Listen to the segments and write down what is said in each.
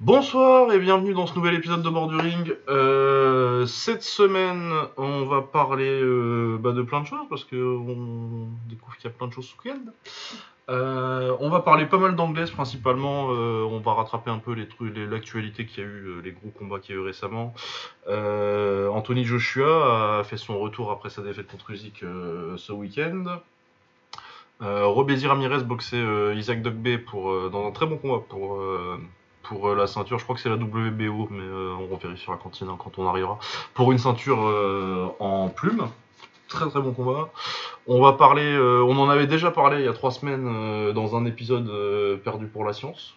Bonsoir et bienvenue dans ce nouvel épisode de Borduring. Euh, cette semaine, on va parler euh, bah, de plein de choses parce qu'on découvre qu'il y a plein de choses ce week-end. Euh, on va parler pas mal d'anglaise principalement. on va rattraper un peu l'actualité qu'il y a eu, les gros combats qu'il y a eu récemment. Anthony Joshua a fait son retour après sa défaite contre Usyk ce week-end. Euh, Robézy Ramirez boxait Isaac Dogbe pour dans un très bon combat pour pour euh, la ceinture. Je crois que c'est la WBO, mais euh, on vérifiera quand, il- quand on arrivera. Pour une ceinture euh, en plume. Très très bon combat. On va parler, on en avait déjà parlé il y a trois semaines dans un épisode perdu pour la science.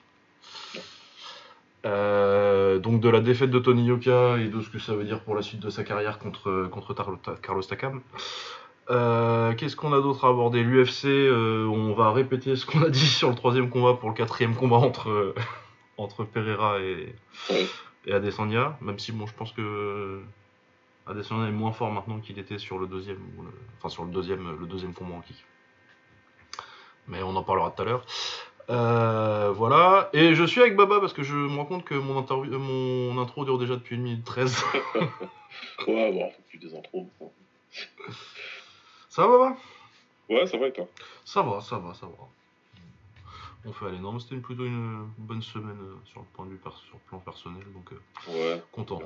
Donc de la défaite de Tony Yoka et de ce que ça veut dire pour la suite de sa carrière contre, contre Carlos Takam. Qu'est-ce qu'on a d'autre à aborder? L'UFC, on va répéter ce qu'on a dit sur le troisième combat pour le quatrième combat entre, entre Pereira et, et Adesanya, même si bon, je pense que Adesanya est moins fort maintenant qu'il était sur le deuxième, le- enfin sur le deuxième, le deuxième combat en kick. Mais on en parlera tout à l'heure. Euh, voilà, et je suis avec Baba parce que je me rends compte que mon, interview, euh, mon intro dure déjà depuis 1 minute 13. Ouais, bon, faut plus des intros. ça va Baba? Ouais, ça va et toi? Ça va, ça va, ça va. On fait aller. Non, mais c'était une- plutôt une bonne semaine euh, sur le point de vue sur le plan personnel, donc euh, Ouais. content.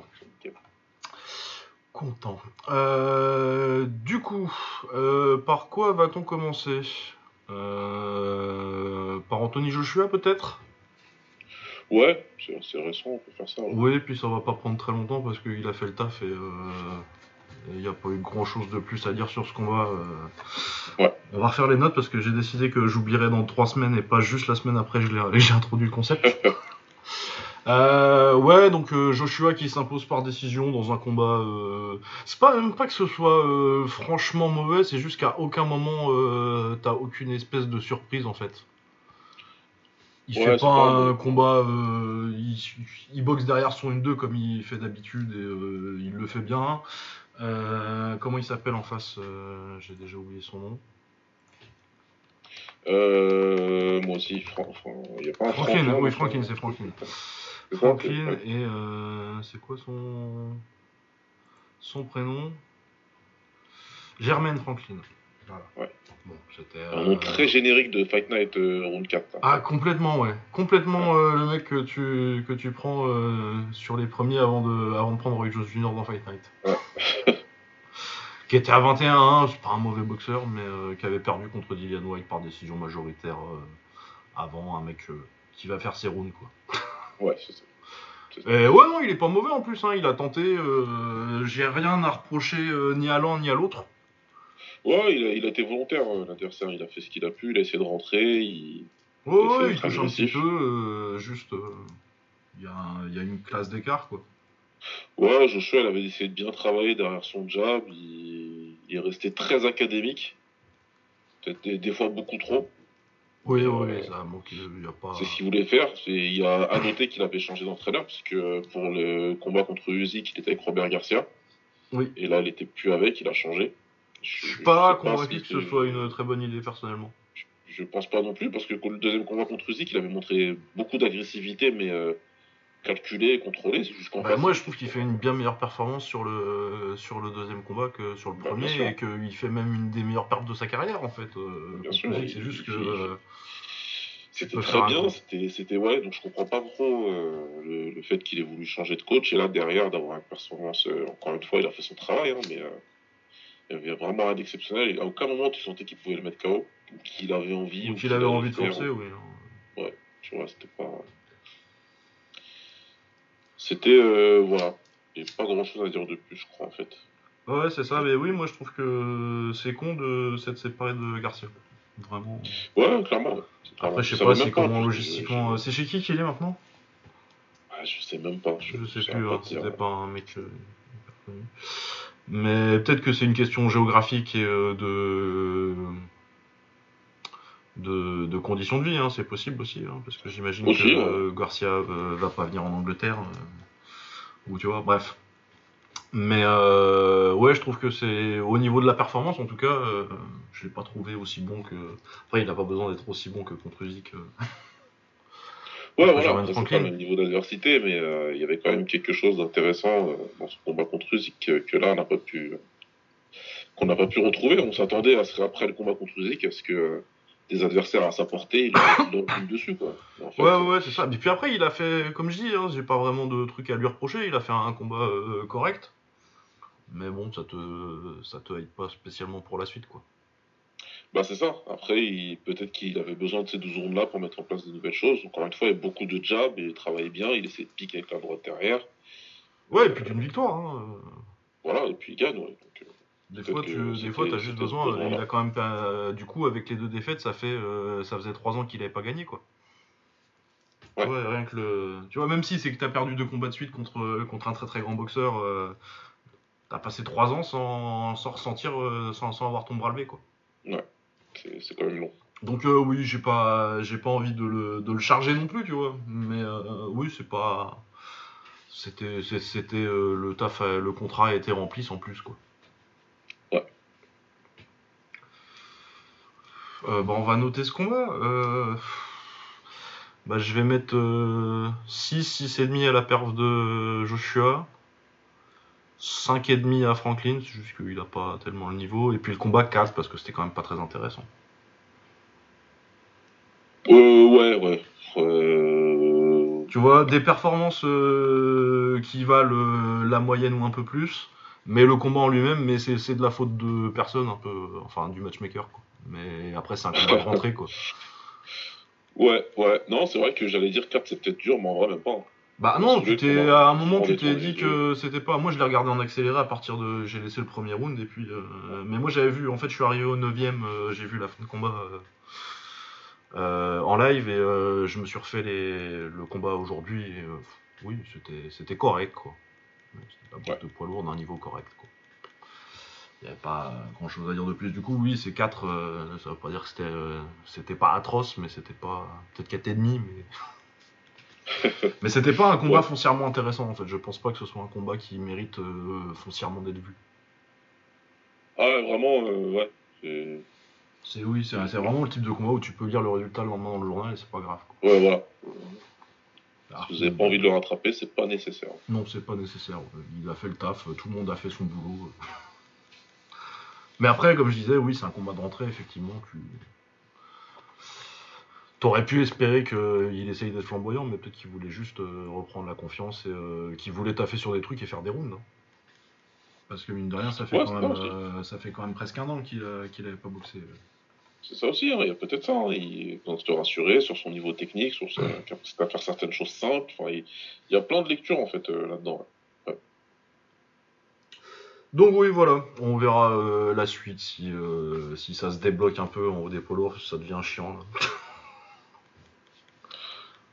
Content. Euh, du coup, par quoi va-t-on commencer? Par Anthony Joshua peut-être? Ouais, c'est récent, on peut faire ça. ouais. Oui, puis ça va pas prendre très longtemps parce qu'il a fait le taf et euh, il n'y a pas eu grand chose de plus à dire sur ce combat. euh. Ouais. On va refaire les notes parce que j'ai décidé que j'oublierai dans trois semaines et pas juste la semaine après je l'ai- j'ai introduit le concept. Euh, ouais, donc euh, Joshua qui s'impose par décision dans un combat. euh, C'est pas même pas que ce soit franchement mauvais, c'est juste qu'à aucun moment t'as aucune espèce de surprise en fait. Il Ouais, fait pas un combat, il, il boxe derrière son 1-2 comme il fait d'habitude et il le fait bien. Comment il s'appelle en face J'ai déjà oublié son nom. Euh, moi aussi, Fran- il a pas un Franklin, Franklin, oui, Franklin, c'est Franklin. Franklin ouais. et euh, c'est quoi son son prénom? Germaine Franklin. Voilà. Ouais. Bon, c'était. Un euh, nom très générique de Fight Night euh, Round 4. hein. Ah complètement ouais, complètement euh, le mec que tu que tu prends euh, sur les premiers avant de avant de prendre Roy Jones Jr dans Fight Night. Ouais. qui était à 21, c'est pas un mauvais boxeur, mais euh, qui avait perdu contre Dillian White par décision majoritaire euh, avant un mec euh, qui va faire ses rounds quoi. Ouais, c'est ça. Et ouais, non, il est pas mauvais en plus. Hein. Il a tenté. J'ai rien à reprocher ni à l'un ni à l'autre. Ouais, il a, il a été volontaire, l'adversaire. Il a fait ce qu'il a pu, il a essayé de rentrer. Il... Ouais, Il ouais, il touche un petit peu. juste, il y, y a une classe d'écart, quoi. Ouais, Joshua, il avait essayé de bien travailler derrière son jab. Il, il est resté très académique. Peut-être des, des fois beaucoup trop. Oui, Euh, oui, ça manque. Il y a pas. C'est ce qu'il voulait faire. Il y a à noter qu'il avait changé d'entraîneur, puisque pour le combat contre Usyk, il était avec Robert Garcia. Oui. Et là, il était plus avec, il a changé. Je suis pas convaincu que ce soit une très bonne idée personnellement. Je pense pas non plus, parce que le deuxième combat contre Usyk, il avait montré beaucoup d'agressivité, mais euh, calculé, contrôlé. C'est juste qu'en Bah, moi, je trouve qu'il fait une bien meilleure performance sur le sur le deuxième combat que sur le Bah, premier et qu'il fait même une des meilleures pertes de sa carrière en fait. euh, Bien sûr, c'est juste que. euh, C'était très bien, c'était, ouais, donc je comprends pas trop euh, le, le fait qu'il ait voulu changer de coach et là derrière d'avoir une performance, euh, encore une fois il a fait son travail, hein, mais euh, il y avait vraiment rien d'exceptionnel et à aucun moment tu sentais qu'il pouvait le mettre KO, qu'il avait envie, ou qu'il avait envie de forcer, ou- oui. hein. tu vois, c'était pas. C'était, euh, voilà, il n'y a pas grand chose à dire de plus, je crois en fait. Ouais, c'est ça, mais oui, moi je trouve que c'est con de s'être séparé de Garcia. Vraiment. Ouais, clairement. C'est Après, je sais pas si comment je- logistiquement. je- C'est chez qui qu'il est maintenant? Ah, je sais même pas. Je sais saurais plus, hein, c'était pas un mec euh. Mais peut-être que c'est une question géographique et euh, de... de. de conditions de vie, hein, c'est possible aussi, hein, parce que j'imagine que euh, Garcia euh, va pas venir en Angleterre. euh, ou tu vois, bref. Mais euh, ouais, je trouve que c'est au niveau de la performance, en tout cas, je l'ai pas trouvé aussi bon que. Après, il n'a pas besoin d'être aussi bon que contre euh. Ouais, voilà, après, c'est pas le niveau d'adversité, mais il y avait quand même quelque chose d'intéressant dans ce combat contre Usyk que, là, on n'a pas pu, qu'on n'a pas pu retrouver. On s'attendait à ce qu'après le combat contre Usyk, à ce que des adversaires à sa portée, il roule dessus, quoi. En fait, Ouais, ouais, c'est ça. Et puis après, il a fait, comme je dis, hein, j'ai pas vraiment de trucs à lui reprocher. Il a fait un combat euh, correct. Mais bon, ça te, ça te aide pas spécialement pour la suite, quoi. Bah c'est ça. Après, il- peut-être qu'il avait besoin de ces deux zones-là pour mettre en place de nouvelles choses. Encore une fois, il y a beaucoup de jabs, et il travaillait bien, il essaie de piquer avec la droite derrière. Ouais, et puis d'une victoire. Hein. Voilà, et puis il gagne, ouais. Donc, euh, Des fois, tu, des c'était- fois, t'as juste besoin. euh, il a quand même euh, du coup, avec les deux défaites, ça fait, euh, ça faisait trois ans qu'il avait pas gagné, quoi. Ouais. rien que le, tu vois, même si c'est que t'as perdu deux combats de suite contre contre un très très grand boxeur, euh, t'as passé trois ans sans, sans ressentir, euh, sans, sans avoir ton bras levé, quoi. c'est c'est quand même long. Donc euh, oui, j'ai pas, j'ai pas envie de le, de le charger non plus, tu vois. Mais euh, oui, c'est pas, c'était, c'était euh, le taf, euh, le contrat a été rempli sans plus, quoi. Euh, bah, on va noter ce combat. Euh, bah, je vais mettre euh, 6, 6,5 à la perf de Joshua. 5,5 à Franklin, juste qu'il a pas tellement le niveau. Et puis le combat 4 parce que c'était quand même pas très intéressant. Euh, ouais, ouais. Tu vois, des performances qui valent la moyenne ou un peu plus, mais le combat en lui-même, mais c'est c'est de la faute de personne, un peu, enfin du matchmaker, quoi. Mais après, c'est un combat de rentrée, quoi. Ouais, ouais. Non, c'est vrai que j'allais dire 4, c'est peut-être dur, mais en vrai, même pas. Bah non, tu t'es à un moment tu t'es dit que c'était pas. Moi je l'ai regardé en accéléré à partir de. J'ai laissé le premier round et puis. euh, Mais moi j'avais vu. En fait je suis arrivé au 9 e j'ai vu la fin de combat euh, euh, en live et euh, je me suis refait les... le combat aujourd'hui. euh, oui, c'était correct quoi. C'était la boîte de poids lourd d'un niveau correct quoi. Il n'y avait pas grand chose à dire de plus. Du coup, oui, c'est 4. ça veut pas dire que c'était euh, c'était pas atroce, mais c'était pas. Peut-être 4,5, mais. Mais c'était pas un combat Ouais. foncièrement intéressant en fait. Je pense pas que ce soit un combat qui mérite euh, foncièrement d'être vu. Ah, ouais, vraiment, euh, ouais. C'est- C'est oui, c'est c'est vraiment le type de combat où tu peux lire le résultat le lendemain dans le journal et c'est pas grave. quoi. Ouais, voilà. Alors, Si vous avez pas envie de le rattraper, c'est pas nécessaire. Non, c'est pas nécessaire. Il a fait le taf, tout le monde a fait son boulot. Mais après, comme je disais, oui, c'est un combat de rentrée, effectivement. Tu T'aurais pu espérer qu'il essaye d'être flamboyant, mais peut-être qu'il voulait juste euh, reprendre la confiance et euh, qu'il voulait taffer sur des trucs et faire des rounds. hein. Parce que mine de rien, ça fait, Ouais, quand, même, euh, ça fait quand même presque un an qu'il a- qu'il avait pas boxé. C'est ça aussi, hein, il y a peut-être ça. hein. Il besoin de se rassurer sur son niveau technique, sur sa capacité à faire certaines choses simples. Enfin, il... il y a plein de lectures en fait euh, là-dedans. Donc oui, voilà, on verra euh, la suite si, euh, si ça se débloque un peu en haut des polos, ça devient chiant. Là.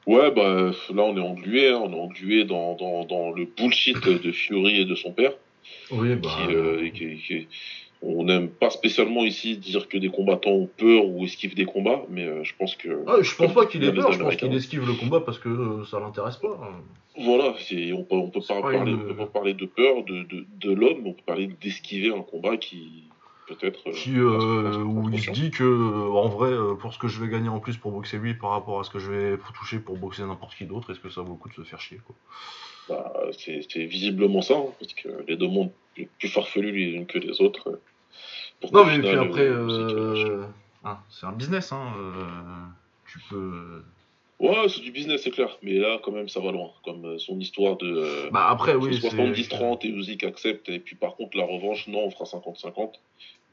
Ouais, bah là on est englué, hein, on est englué dans, dans, dans le bullshit de Fury et de son père. Oui, bah, qui, euh, qui- qui- on n'aime pas spécialement ici dire que des combattants ont peur ou esquivent des combats, mais je pense que. Ah, je pense pas qu'il ait peur, je pense qu'il Américains. esquive le combat parce que ça l'intéresse pas. hein. Voilà, on peut, on peut pas parler, une- on peut pas parler de peur de, de, de l'homme, on peut parler d'esquiver un combat qui peut-être. euh, Qui, euh, où il se dit que, euh, en vrai, pour ce que je vais gagner en plus pour boxer lui par rapport à ce que je vais toucher pour boxer n'importe qui d'autre, est-ce que ça vaut le coup de se faire chier quoi? Bah, c'est visiblement ça, hein, parce que les deux mondes plus, plus farfelus les uns que les autres. Non, mais puis après, euh, c'est hein, c'est un business, hein. euh, tu peux. Ouais, c'est du business, c'est clair. Mais là, quand même, ça va loin. Comme euh, son histoire de euh, Bah après, oui, c'est. 70-30 et Usyk accepte. Et puis par contre, la revanche, non, on fera 50-50.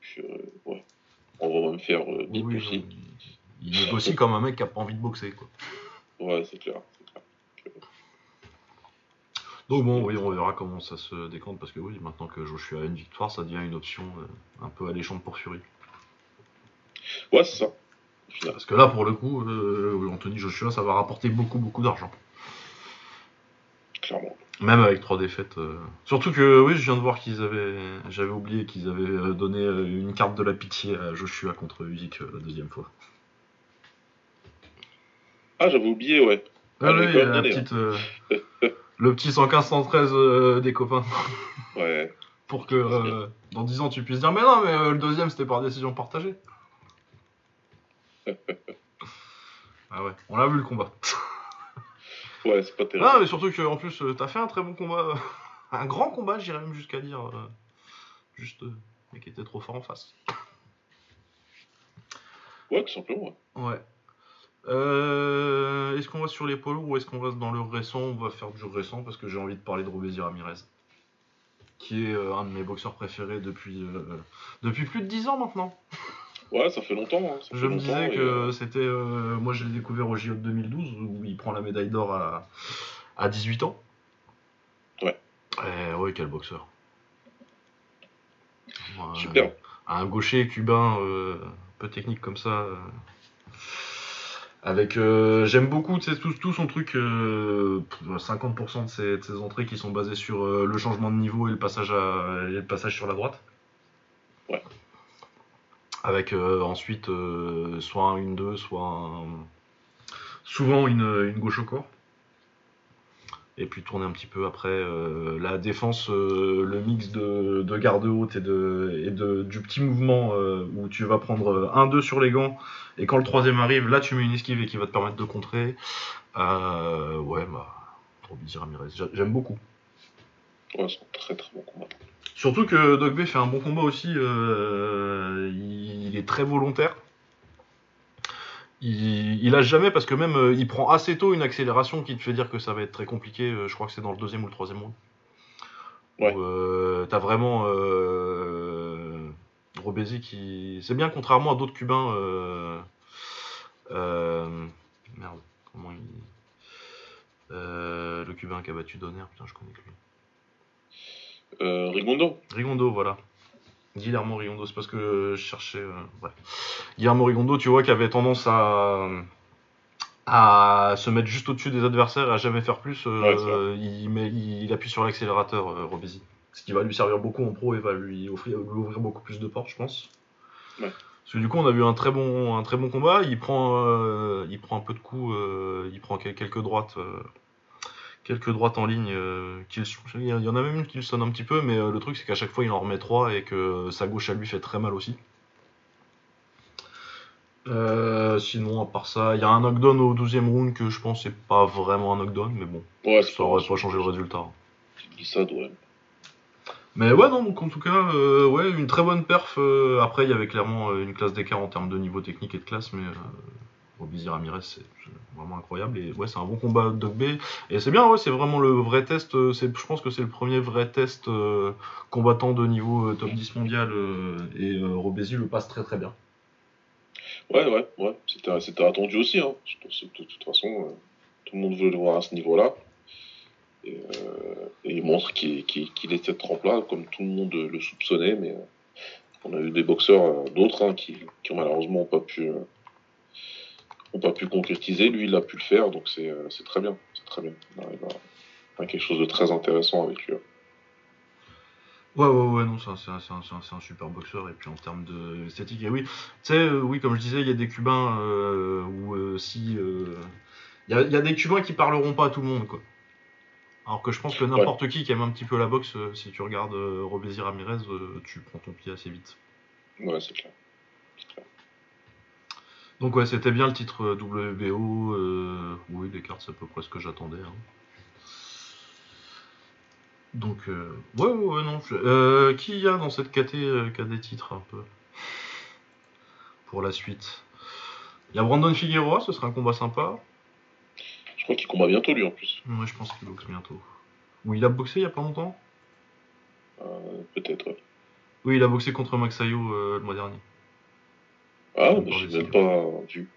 Puis, euh, ouais. On va même faire euh, Oui, bit oui, il, négocie comme un mec qui a pas envie de boxer quoi. Ouais, c'est clair. Donc bon, oui, on verra comment ça se décante parce que oui, maintenant que Joshua a une victoire, ça devient une option euh, un peu alléchante pour Fury. Ouais, c'est ça. Parce que là, pour le coup, euh, Anthony Joshua, ça va rapporter beaucoup, beaucoup d'argent. Clairement. Même avec trois défaites. euh. Surtout que, oui, je viens de voir qu'ils avaient. J'avais oublié qu'ils avaient euh, donné euh, une carte de la pitié à Joshua contre Usyk la deuxième fois. Ah, j'avais oublié, ouais. Ah, Ah, oui, la petite, euh, le petit 115-113 euh, des copains. Ouais. Pour que dans 10 ans tu puisses dire, mais non, mais le deuxième c'était par décision partagée. Ah ouais, on l'a vu le combat. Ouais, c'est pas terrible. Ah, mais surtout que en plus, euh, t'as fait un très bon combat. un grand combat, j'irais même jusqu'à dire. euh, juste. euh, mais qui était trop fort en face. Ouais, tout simplement. ouais. Ouais. Euh, est-ce qu'on va sur les polos ou est-ce qu'on reste dans le récent? On va faire du récent parce que j'ai envie de parler de Robézy Ramirez. Qui est un de mes boxeurs préférés depuis, depuis plus de 10 ans maintenant. Ouais, ça fait longtemps. hein, ça Je fait me disais que euh, c'était. euh, moi, je l'ai découvert au JO de 2012 où il prend la médaille d'or à, à 18 ans. Ouais. Et ouais, quel boxeur. Ouais, Super. Un gaucher cubain, euh, un peu technique comme ça. euh, avec. euh, J'aime beaucoup tout, tout son truc. euh, 50% de ses, de ses entrées qui sont basées sur euh, le changement de niveau et le passage, à, et le passage sur la droite. Ouais. Avec euh, ensuite euh, soit un 1-2, soit un- souvent une, une gauche au corps. Et puis tourner un petit peu après euh, la défense, le mix de, de garde haute et, de, et de, du petit mouvement où tu vas prendre 1-2 sur les gants et quand le troisième arrive, là tu mets une esquive et qui va te permettre de contrer. Ouais, bah, Ramirez, j'a- j'aime beaucoup. Ouais, c'est un très très bon combat. Surtout que Dog B fait un bon combat aussi. euh, il, il est très volontaire. Il, il lâche jamais parce que même euh, il prend assez tôt une accélération qui te fait dire que ça va être très compliqué. euh, je crois que c'est dans le deuxième ou le troisième round. Ouais. Euh, T'as vraiment Robézy qui. C'est bien contrairement à d'autres Cubains. merde, comment il. Le Cubain qui a battu Donner, putain, je connais que lui. Euh, Rigondo Rigondo, voilà. Guillermo Rigondo, c'est parce que je cherchais. euh, ouais. Guillermo Rigondo, tu vois, qui avait tendance à, à se mettre juste au-dessus des adversaires et à jamais faire plus. euh, Ouais, il, met, il appuie sur l'accélérateur, euh, Robézy. Ce qui va lui servir beaucoup en pro et va lui, offrir, lui ouvrir beaucoup plus de portes, je pense. Ouais. Parce que du coup, on a vu un très bon, un très bon combat. Il prend, euh, il prend un peu de coups, il prend quel- quelques droites. Euh, quelques droites en ligne. euh, qu'il- il y en a même une qui le sonne un petit peu, mais euh, le truc c'est qu'à chaque fois il en remet trois et que sa gauche à lui fait très mal aussi. Euh, sinon, à part ça, il y a un knockdown au 12ème round que je pense c'est pas vraiment un knockdown, mais bon, Ouais, ça aurait pas changé le résultat. Glissade, ouais. Mais ouais, non, donc en tout cas, euh, ouais, une très bonne perf. euh, après, il y avait clairement euh, une classe d'écart en termes de niveau technique et de classe, mais Robézy Ramirez, c'est vraiment incroyable. Et ouais, c'est un bon combat Dog B. Et c'est bien, ouais, c'est vraiment le vrai test. euh, Je pense que c'est le premier vrai test euh, combattant de niveau euh, top 10 mondial. et Robézy le passe très très bien. Ouais, ouais, ouais. C'était attendu aussi. Hein. Je pense de toute façon, tout le monde veut le voir à ce niveau-là. Et, il montre qu'il qu'il est cette trempe-là, comme tout le monde le soupçonnait. Mais on a eu des boxeurs, d'autres, hein, qui, qui malheureusement pas pu, euh, ont pas pu concrétiser. Lui, il a pu le faire, donc c'est euh, très bien. C'est très bien. On arrive à quelque chose de très intéressant avec lui. Ouais, ouais, ouais, non, c'est un, super boxeur. Et puis en termes de esthétique, et oui, tu sais, euh, oui, comme je disais, il y a des Cubains euh, où euh, si. Il y, a, il y a des Cubains qui parleront pas à tout le monde, quoi. Alors que je pense que n'importe qui qui aime un petit peu la boxe, si tu regardes Robézy Ramirez, tu prends ton pied assez vite. Ouais, c'est clair. Donc ouais, c'était bien le titre euh, WBO. euh, oui, les cartes, c'est à peu près ce que j'attendais. hein. Donc, euh, ouais, ouais, ouais, non. euh, qui y a dans cette KT euh, qui a des titres un peu Pour la suite? Il y a Brandon Figueroa, ce serait un combat sympa. Je crois qu'il combat bientôt, lui, en plus. Ouais, je pense qu'il boxe bientôt. Ou il a boxé il y a pas longtemps? Peut-être, ouais. Oui, il a boxé contre Maxayo le mois dernier. Ah, j'ai même pas vu.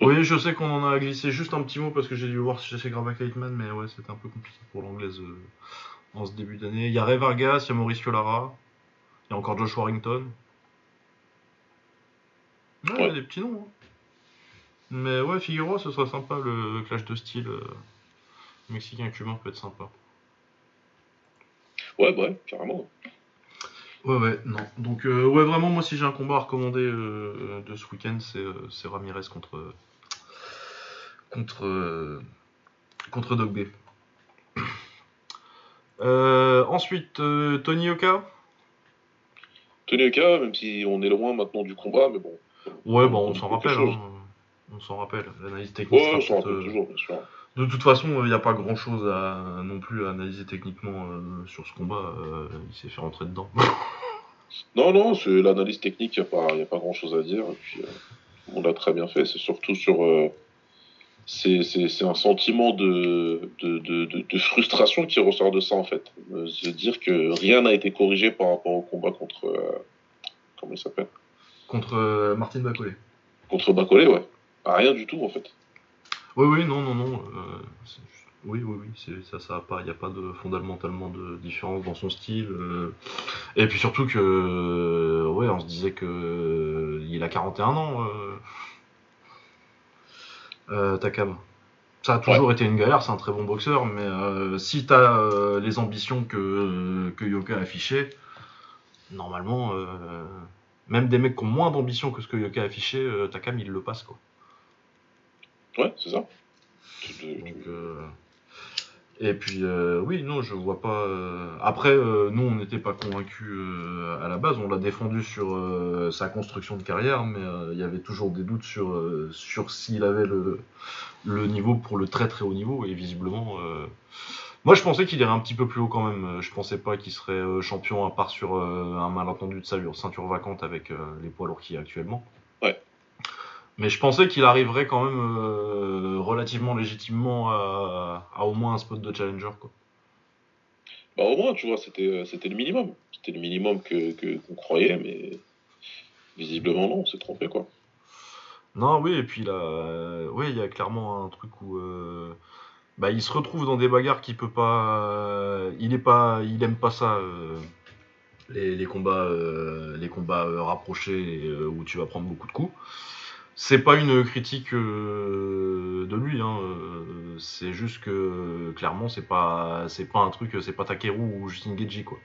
Oui, je sais qu'on en a glissé juste un petit mot parce que j'ai dû voir chez chez Grava Kaitman, mais ouais, c'était un peu compliqué pour l'anglaise euh, en ce début d'année. Il y a Ray Vargas, il y a Mauricio Lara, il y a encore Josh Warrington. Ouais, il y a des petits noms. hein. Mais ouais, Figueroa, ce serait sympa le clash de style euh, mexicain-cubain peut être sympa. Ouais, ouais, carrément. Ouais, ouais, non. Donc, euh, ouais, vraiment, moi, si j'ai un combat à recommander euh, de ce week-end, c'est euh, c'est Ramirez contre. contre. euh, contre. Euh, ensuite, euh, Tony Oka. Tony Oka, même si on est loin maintenant du combat, mais bon. Ouais, bon, on dit s'en rappelle. hein. On s'en rappelle. L'analyse technique Ouais, on s'en rappelle euh, toujours, bien sûr. De toute façon, il n'y a pas grand chose à, non plus à analyser techniquement euh, sur ce combat. euh, il s'est fait rentrer dedans. Non, non, c'est l'analyse technique, il n'y a, pas- y a pas grand chose à dire. Et puis, euh, on l'a très bien fait. C'est surtout sur. euh, c'est c'est- c'est un sentiment de, de, de, de- frustration qui ressort de ça, en fait. Euh, Se dire que rien n'a été corrigé par rapport au combat contre. euh, comment il s'appelle? Contre euh, Martin Bacolé. Contre Bacolé, ouais. Ah, rien du tout, en fait. Oui, oui, non, non, non. euh, oui, oui, oui, c'est- ça, ça a pas, il n'y a pas de fondamentalement de différence dans son style. euh. et puis surtout que, euh, ouais, on se disait que il a 41 ans, euh, Takam. Ça a toujours été une galère, c'est un très bon boxeur, mais si tu as les ambitions que, que Yoka a affichées, normalement, même des mecs qui ont moins d'ambition que ce que Yoka a affiché, euh, Takam il le passe quoi. Ouais, c'est ça. Donc, euh, Et puis, euh, oui, non, je vois pas. euh, Après, euh, nous, on n'était pas convaincus à la base. On l'a défendu sur sa construction de carrière, mais il y avait toujours des doutes sur, sur s'il avait le, le niveau pour le très très haut niveau. Et visiblement, moi, je pensais qu'il irait un petit peu plus haut quand même. Je pensais pas qu'il serait champion à part sur un malentendu de sa ceinture vacante avec les poids lourds qu'il y a actuellement. Mais je pensais qu'il arriverait quand même euh, relativement légitimement à, à au moins un spot de challenger. Quoi. Bah, au moins, tu vois, c'était euh, c'était le minimum. C'était le minimum que que- qu'on croyait, mais visiblement, non, on s'est trompé, quoi. Non, oui, et puis là, euh, oui, il y a clairement un truc où euh, bah, il se retrouve dans des bagarres qu'il peut pas, il est pas, il aime pas ça, les, les combats, les combats rapprochés où tu vas prendre beaucoup de coups. C'est pas une critique euh, de lui, hein, euh, c'est juste que clairement c'est pas, c'est pas un truc, c'est pas Takeru ou Justin Geji quoi.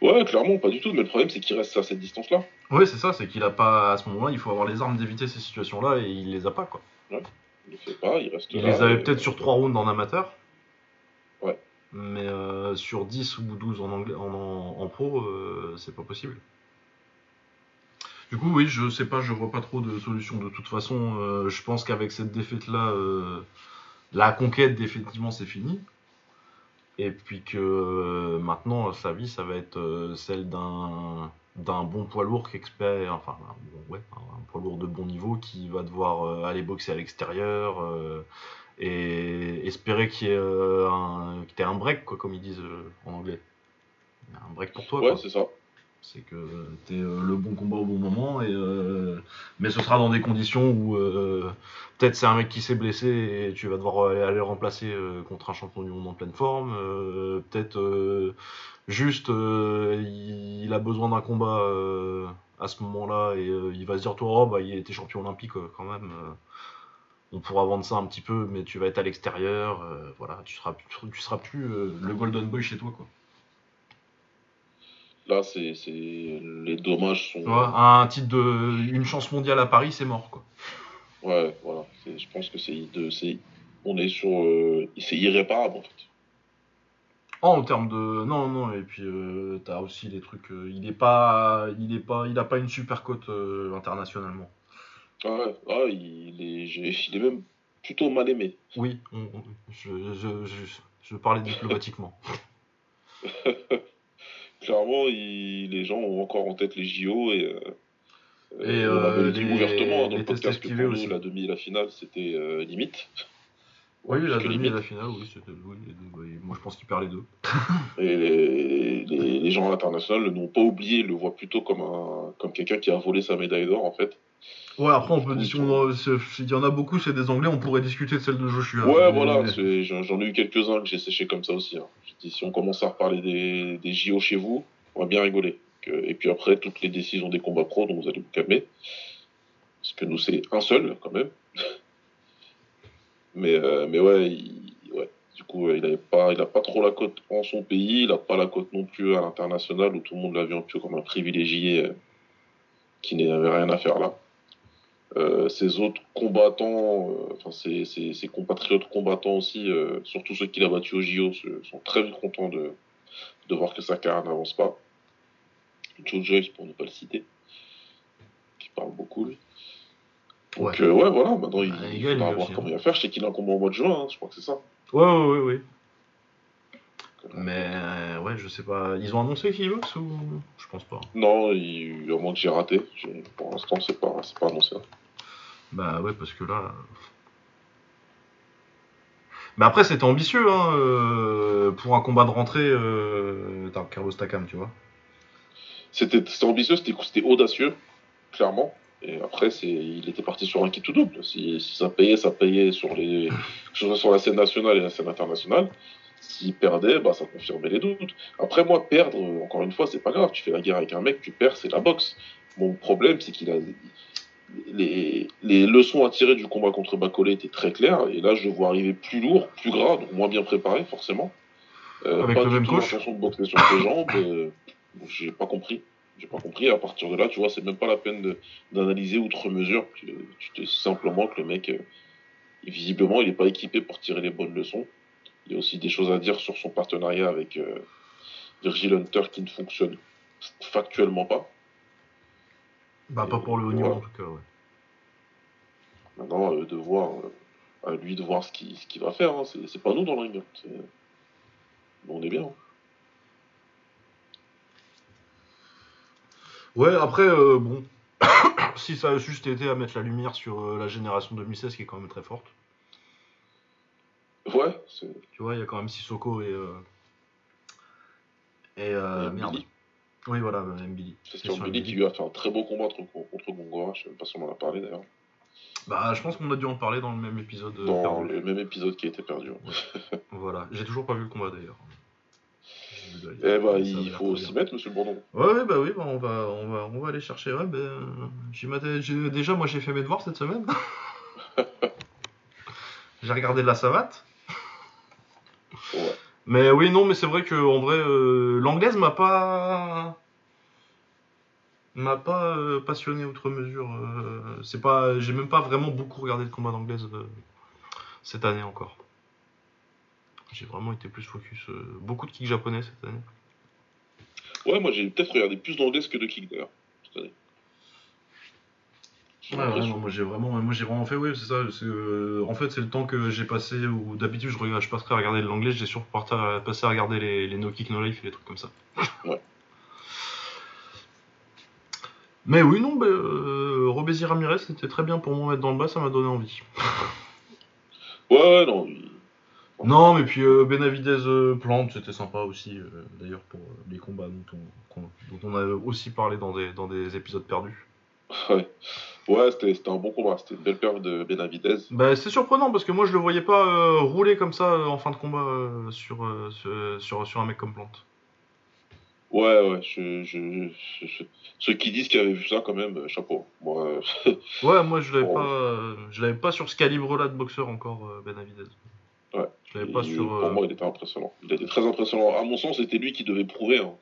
Ouais, clairement, pas du tout. Mais le problème, c'est qu'il reste à cette distance-là. Oui, c'est ça, c'est qu'il a pas à ce moment-là, il faut avoir les armes d'éviter ces situations-là et il les a pas quoi. Il le fait pas, il reste Il là. les avait et- peut-être sur 3 rounds en amateur. Ouais. Mais euh, sur 10 ou 12 en, anglais, en, en, en pro, euh, c'est pas possible. Du coup, oui, je sais pas, je vois pas trop de solution. De toute façon, euh, je pense qu'avec cette défaite-là, euh, la conquête, définitivement, c'est fini. Et puis que euh, maintenant, sa vie, ça va être celle d'un d'un bon poids lourd expert, enfin, ouais, un poids lourd de bon niveau qui va devoir aller boxer à l'extérieur et espérer qu'il y ait un, qu'il y ait un break, quoi, comme ils disent en anglais. Un break pour toi, Ouais, quoi. c'est ça. C'est que t'es euh, le bon combat au bon moment, euh, mais ce sera dans des conditions où euh, peut-être c'est un mec qui s'est blessé et tu vas devoir aller, aller le remplacer contre un champion du monde en pleine forme. peut-être juste il, a besoin d'un combat à ce moment-là et il va se dire toi oh, bah, il était champion olympique quand même. on pourra vendre ça un petit peu, mais tu vas être à l'extérieur. voilà, tu seras, tu, tu seras plus le golden boy chez toi quoi. Là, c'est c'est- les dommages sont. Un titre de une chance mondiale à Paris, c'est mort quoi. Ouais, voilà. Je pense que c'est on est sur, euh, c'est irréparable en fait. Oh, en termes de non non et puis euh, t'as aussi les trucs euh, il est pas il est pas il a pas une super cote euh, internationalement Ouais, ah, il est, il est même plutôt mal aimé. oui on- on- je, je, je, je parlais diplomatiquement Clairement, il- les gens ont encore en tête les JO et. euh, Et, on euh, avait dit les- ouvertement hein, dans les le podcast que pour nous, aussi. la demi et la finale, c'était euh, limite. Oui la demi et limite. la finale oui c'était oui, oui. moi je pense qu'il perd les deux Et les, les, les gens à l'international ne l'ont pas oublié, le voient plutôt comme, un, comme quelqu'un qui a volé sa médaille d'or en fait. ouais après on peut si on c'est- s'il y en a beaucoup c'est des anglais on pourrait discuter de celle de Joshua Ouais, Mais- voilà, j'en ai eu quelques-uns que j'ai séché comme ça aussi. hein. J'ai dit, si on commence à reparler des, des JO chez vous, on va bien rigoler. Et puis après, toutes les décisions des combats pro, donc vous allez vous calmer. Parce que nous, c'est un seul, quand même. Mais, euh, mais ouais, il, ouais, du coup, il n'a pas, a pas trop la cote en son pays, il n'a pas la cote non plus à l'international, où tout le monde l'a vu un peu comme un privilégié euh, qui n'avait rien à faire là. Euh, ses autres combattants, enfin ses, ses- compatriotes combattants aussi, surtout ceux qu'il a battus au JO, sont très contents de, de voir que sa carrière n'avance pas. Joe Joyce, pour ne pas le citer, qui parle beaucoup lui. Donc, ouais, ouais voilà, maintenant il, Bah, il lui voir comment hein. il va faire. Je sais qu'il a un combat au mois de juin, hein, je crois que c'est ça. Ouais, ouais, ouais, ouais. Mais euh, ouais, je sais pas. Ils ont annoncé qu'il boxe ou? Je pense pas. Non, il, à moins que j'ai raté. Pour l'instant, c'est pas, c'est pas annoncé. Bah ouais, parce que là. Mais après, c'était ambitieux, hein. euh, pour un combat de rentrée, euh, Carlos Takam, tu vois. C'était c'était ambitieux, c'était c'était audacieux, clairement. Et après, c'est, il était parti sur un kit tout double. Si, si ça payait, ça payait sur les, que ce soit sur la scène nationale et la scène internationale. S'il perdait, bah, ça confirmait les doutes. Après, moi, perdre, encore une fois, c'est pas grave. Tu fais la guerre avec un mec, tu perds, c'est la boxe. Mon problème, c'est qu'il a. Les, les leçons à tirer du combat contre Bacolé étaient très claires. Et là, je le vois arriver plus lourd, plus gras, donc moins bien préparé, forcément. Euh, Avec pas le du même tout coach de boxer sur ses jambes. euh, j'ai pas compris. J'ai pas compris. À partir de là, tu vois, c'est même pas la peine d'analyser outre mesure. Tu, tu te simplement que le mec, euh, visiblement, il est pas équipé pour tirer les bonnes leçons. Il y a aussi des choses à dire sur son partenariat avec euh, Virgil Hunter qui ne fonctionne factuellement pas. Bah, pas pour le haut niveau en tout cas, ouais. Maintenant, euh, de voir, à lui de voir ce qu'il ce va faire. hein. C'est pas nous dans le ring. hein. On est bien. hein. Ouais, après, euh, bon. si ça a juste été à mettre la lumière sur euh, la génération 2016 qui est quand même très forte. Ouais, c'est Tu vois, il y a quand même Sissoko et. euh, Et. euh, et merde. Billy. Oui, voilà, euh, Mbili. Christian Billy qui lui a fait un très beau combat contre, contre Gongora. Je sais même pas si on en a parlé d'ailleurs. Bah, je pense qu'on a dû en parler dans le même épisode. euh, Dans perdu. le même épisode qui a été perdu. Voilà, j'ai toujours pas vu le combat d'ailleurs. Eh bah, il faut s'y mettre, monsieur le Bourdon. Ouais, bah oui, bah on, va, on, va, on va aller chercher. Ouais, ben, j'ai déjà, moi j'ai fait mes devoirs cette semaine. j'ai regardé de la savate. Ouais. Mais oui, non, mais c'est vrai que en vrai, euh, l'anglaise m'a pas. m'a pas euh, passionné outre mesure. euh, c'est pas, j'ai même pas vraiment beaucoup regardé de combat d'anglaise cette année encore. J'ai vraiment été plus focus. euh, beaucoup de kicks japonais cette année. Ouais, moi j'ai peut-être regardé plus d'anglaise que de kick d'ailleurs. cette année. Ouais, ouais, l'impression. non, moi j'ai vraiment, moi j'ai vraiment fait, oui, c'est ça. euh, en fait, c'est le temps que j'ai passé où d'habitude je, regarde, je passerais à regarder de l'anglais, j'ai surtout passé à regarder les, les no kick no life et les trucs comme ça. Ouais. Mais oui, non, bah, euh, Ramirez, c'était très bien pour m'en mettre dans le bas, ça m'a donné envie. Ouais, ouais, non. Non, mais puis euh, Benavidez euh, Plante, c'était sympa aussi, euh, d'ailleurs, pour les combats dont on, qu'on- dont on a aussi parlé dans des, dans des épisodes perdus. Ouais, ouais c'était un bon combat. C'était une belle perte de Benavidez. Bah, c'est surprenant parce que moi je le voyais pas rouler comme ça en fin de combat sur, sur, sur, un mec comme Plante. Ouais, ouais. Je, je, je- je- Ceux qui disent qu'ils avaient vu ça, quand même, chapeau. Moi, Ouais, moi je l'avais Bon. pas, je l'avais pas sur ce calibre-là de boxeur encore, Benavidez. Ouais. Je l'avais pas il- sur. pour euh, moi, il était impressionnant. Il était très impressionnant. À mon sens, c'était lui qui devait prouver hein,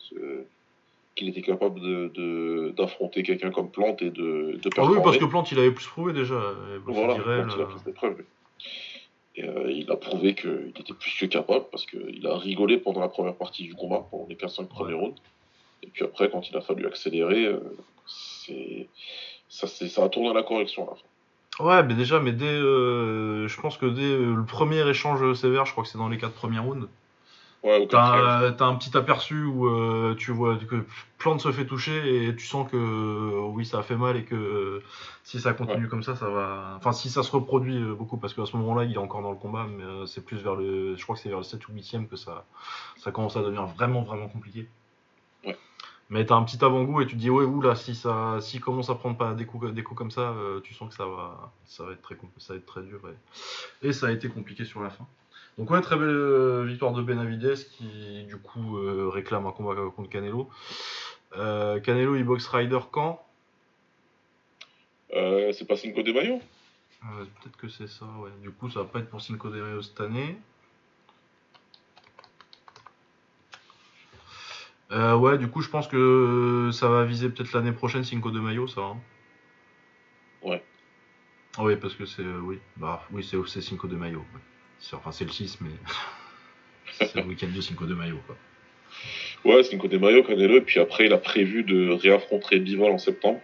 qu'il était capable de- de- d'affronter quelqu'un comme Plante et de, de Ah performer. oui, parce que Plante il avait plus prouvé déjà. Voilà, Plante, il a. Et euh, il a prouvé qu'il était plus que capable parce qu'il a rigolé pendant la première partie du combat, pendant les 15-5 premiers rounds. Et puis après, quand il a fallu accélérer, euh, ça, ça a tourné à la correction à la fin. Ouais, mais déjà, mais dès, euh, je pense que dès euh, le premier échange sévère, je crois que c'est dans les quatre premiers rounds. Ouais, au. T'as t'as un petit aperçu où euh, tu vois que Plante se fait toucher et tu sens que oui ça a fait mal et que si ça continue comme ça ça va enfin si ça se reproduit beaucoup parce qu'à ce moment-là il est encore dans le combat mais c'est plus vers le je crois que c'est vers le 7 ou 8 que ça ça commence à devenir vraiment vraiment compliqué. Mais t'as un petit avant-goût et tu te dis ouais oula si ça si commence à prendre pas des coups des coups comme ça euh, tu sens que ça va ça va être très ça va être très dur et, et ça a été compliqué sur la fin. Donc ouais, très belle euh, victoire de Benavidez qui du coup euh, réclame un combat contre Canelo. Euh, Canelo il boxe Ryder quand? C'est pas Cinco de Mayo Peut-être que c'est ça, ouais. Du coup ça va pas être pour Cinco de Mayo cette année. Euh, ouais, du coup je pense que ça va viser peut-être l'année prochaine Cinco de Mayo, ça. hein. Ouais. Ah oui, parce que c'est euh, oui, bah oui c'est Cinco de Mayo. ouais. Enfin c'est le 6 mais c'est le week-end de Cinco de Mayo quoi. Ouais, Cinco de Mayo, Canelo. Et puis après, il a prévu de réaffronter Bivol en septembre.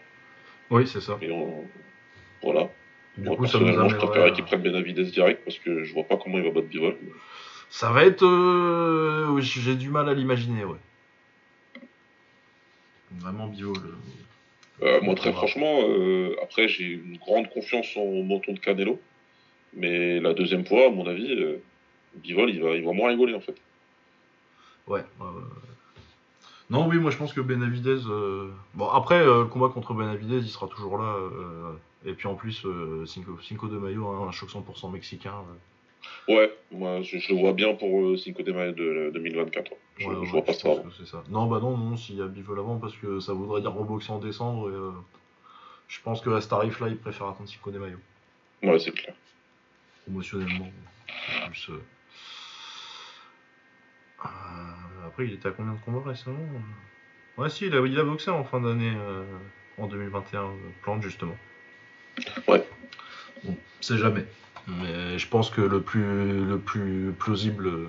Oui c'est ça. Et on... voilà. Du Moi, coup, ça nous personnellement, je préférerais qu'il prenne Benavides direct parce que je vois pas comment il va battre Bivol. Ça va être. euh, oui, J'ai du mal à l'imaginer, ouais. Vraiment Bivol. euh, moi, très franchement, euh, après, j'ai une grande confiance en menton de Canelo. Mais la deuxième fois, à mon avis, euh, Bivol, il va, il va moins rigoler en fait. Ouais. Non, oui, moi je pense que Benavidez. euh, Bon, après, euh, le combat contre Benavidez, il sera toujours là. euh, Et puis en plus, Cinco, Cinco de Mayo, hein, un choc 100% mexicain. Ouais, moi, je, je le vois bien pour euh, Cinco de Mayo de 2024. Je, ouais, je ouais, vois pas je ça. pense avant. que c'est ça. Non, bah non, non, s'il y a Bivol avant, parce que ça voudrait dire reboxer en décembre. Et, euh, Je pense que ce tarif-là, il préfère attendre Cinco de Mayo. Ouais, c'est clair. promotionnellement. c'est Plus, euh, euh, après, il était à combien de combats récemment? Ouais, si, il a, il a boxé en fin d'année, en 2021, euh, Plante justement. Ouais. Bon, c'est jamais. Mais je pense que le plus, le plus plausible,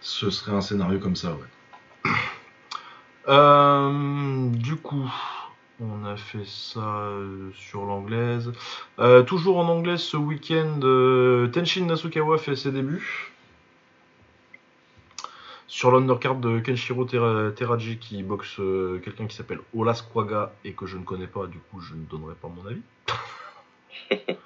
ce serait un scénario comme ça. Euh, du coup, on a fait ça euh, sur l'anglaise. Euh, toujours en anglaise ce week-end, Tenshin Nasukawa fait ses débuts. Sur l'undercard de Kenshiro Tera- Teraji qui boxe quelqu'un qui s'appelle Olas Kwaga et que je ne connais pas, du coup je ne donnerai pas mon avis.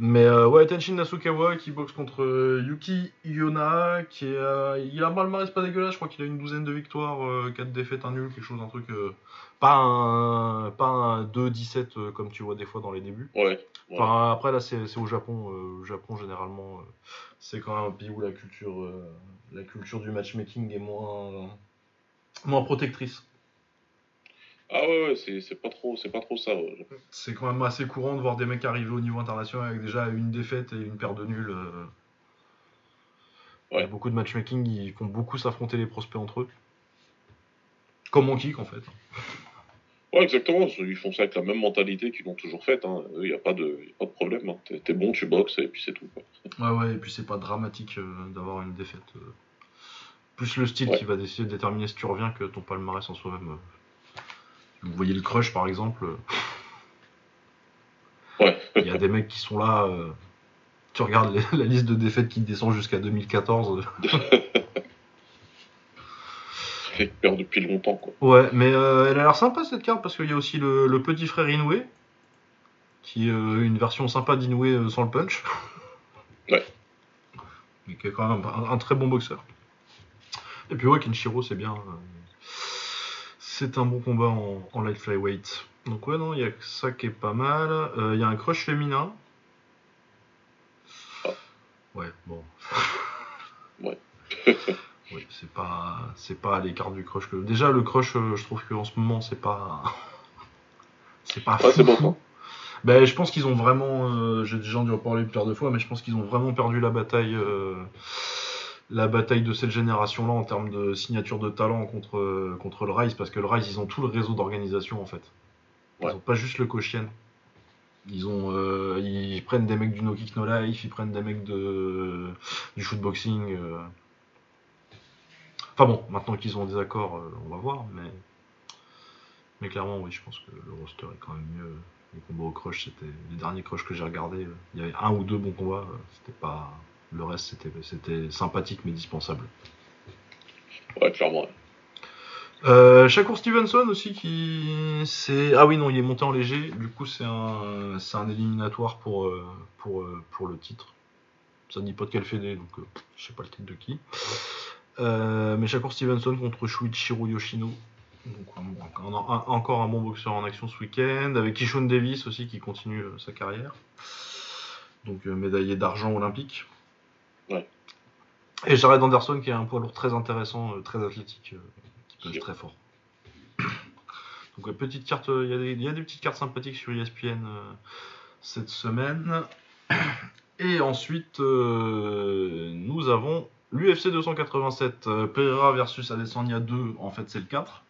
Mais euh, ouais, Tenshin Nasukawa qui boxe contre euh, Yuki Yona, qui est, euh, il a un palmarès pas dégueulasse, je crois qu'il a une douzaine de victoires, 4 défaites, un nul, quelque chose, un truc. euh, pas un, pas un 2-17 euh, comme tu vois des fois dans les débuts. Ouais. ouais. Enfin, après, là, c'est au Japon. euh, au Japon, généralement, euh, c'est quand même un pays où la culture, euh, la culture du matchmaking est moins, moins protectrice. Ah ouais, ouais, c'est pas trop, c'est pas trop ça. ouais. C'est quand même assez courant de voir des mecs arriver au niveau international avec déjà une défaite et une paire de nuls. euh. Il y a Ouais. beaucoup de matchmaking, ils font beaucoup s'affronter les prospects entre eux. Comme en kick, en fait. Ouais, exactement. Ils font ça avec la même mentalité qu'ils l'ont toujours faite. Hein. Il n'y a, pas de y a pas de problème. Hein. T'es t'es bon, tu boxes et puis c'est tout. quoi. Ouais, ouais, et puis c'est pas dramatique euh, d'avoir une défaite. euh. Plus le style Ouais. qui va décider de déterminer si tu reviens que ton palmarès en soi-même. Vous voyez le crush par exemple. euh, Ouais. Il y a des mecs qui sont là. euh, Tu regardes la liste de défaites qui descend jusqu'à 2014. euh. Ils perdent depuis longtemps, quoi. Ouais, mais euh, elle a l'air sympa cette carte parce qu'il y a aussi le, le petit frère Inoue. Qui est euh, une version sympa d'Inoue sans le punch. Ouais. Mais qui est quand même un, un très bon boxeur. Et puis ouais, Kenshiro c'est bien. C'est un bon combat en, en light flyweight. Donc ouais, non, il y a ça qui est pas mal. Euh, Il y a un crush féminin. Ouais, bon. Ouais. oui, c'est pas, c'est pas à l'écart du crush que. Déjà le crush, euh, je trouve qu'en ce moment c'est pas, c'est pas. C'est fou, bon. Ben, je pense qu'ils ont vraiment. euh, J'ai déjà dû en parler plusieurs de fois, mais je pense qu'ils ont vraiment perdu la bataille. euh, la bataille de cette génération-là en termes de signature de talent contre, euh, contre le Rise, parce que le Rise, ils ont tout le réseau d'organisation en fait. Ils Ouais. ont pas juste le Koshien. Ils ont, euh, ils prennent des mecs du No Kick No Life, ils prennent des mecs de du shootboxing. euh. Enfin bon, maintenant qu'ils ont des accords, euh, on va voir, mais mais clairement oui, je pense que le roster est quand même mieux. Les combats au crush, c'était les derniers crush que j'ai regardé, euh, il y avait un ou deux bons combats, c'était pas le reste, c'était sympathique mais dispensable. Ouais, clairement. Euh, Shakur Stevenson aussi qui c'est ah oui non il est monté en léger. Du coup c'est un c'est un éliminatoire pour euh, pour euh, pour le titre. Ça dit pas de quel fédé donc euh, je sais pas le titre de qui. Euh, mais Shakur Stevenson contre Shuichiro Yoshino. Donc un- un- un- encore un bon boxeur en action ce week-end avec Kishon Davis aussi qui continue sa carrière. Donc médaillé d'argent olympique Ouais. et Jared Anderson qui est un poids lourd très intéressant euh, très athlétique euh, qui peut très fort donc euh, petite carte, il y, a des- il y a des petites cartes sympathiques sur ESPN cette semaine. Et ensuite, euh, nous avons l'UFC 287, euh, Pereira versus Adesanya 2, en fait c'est le 4.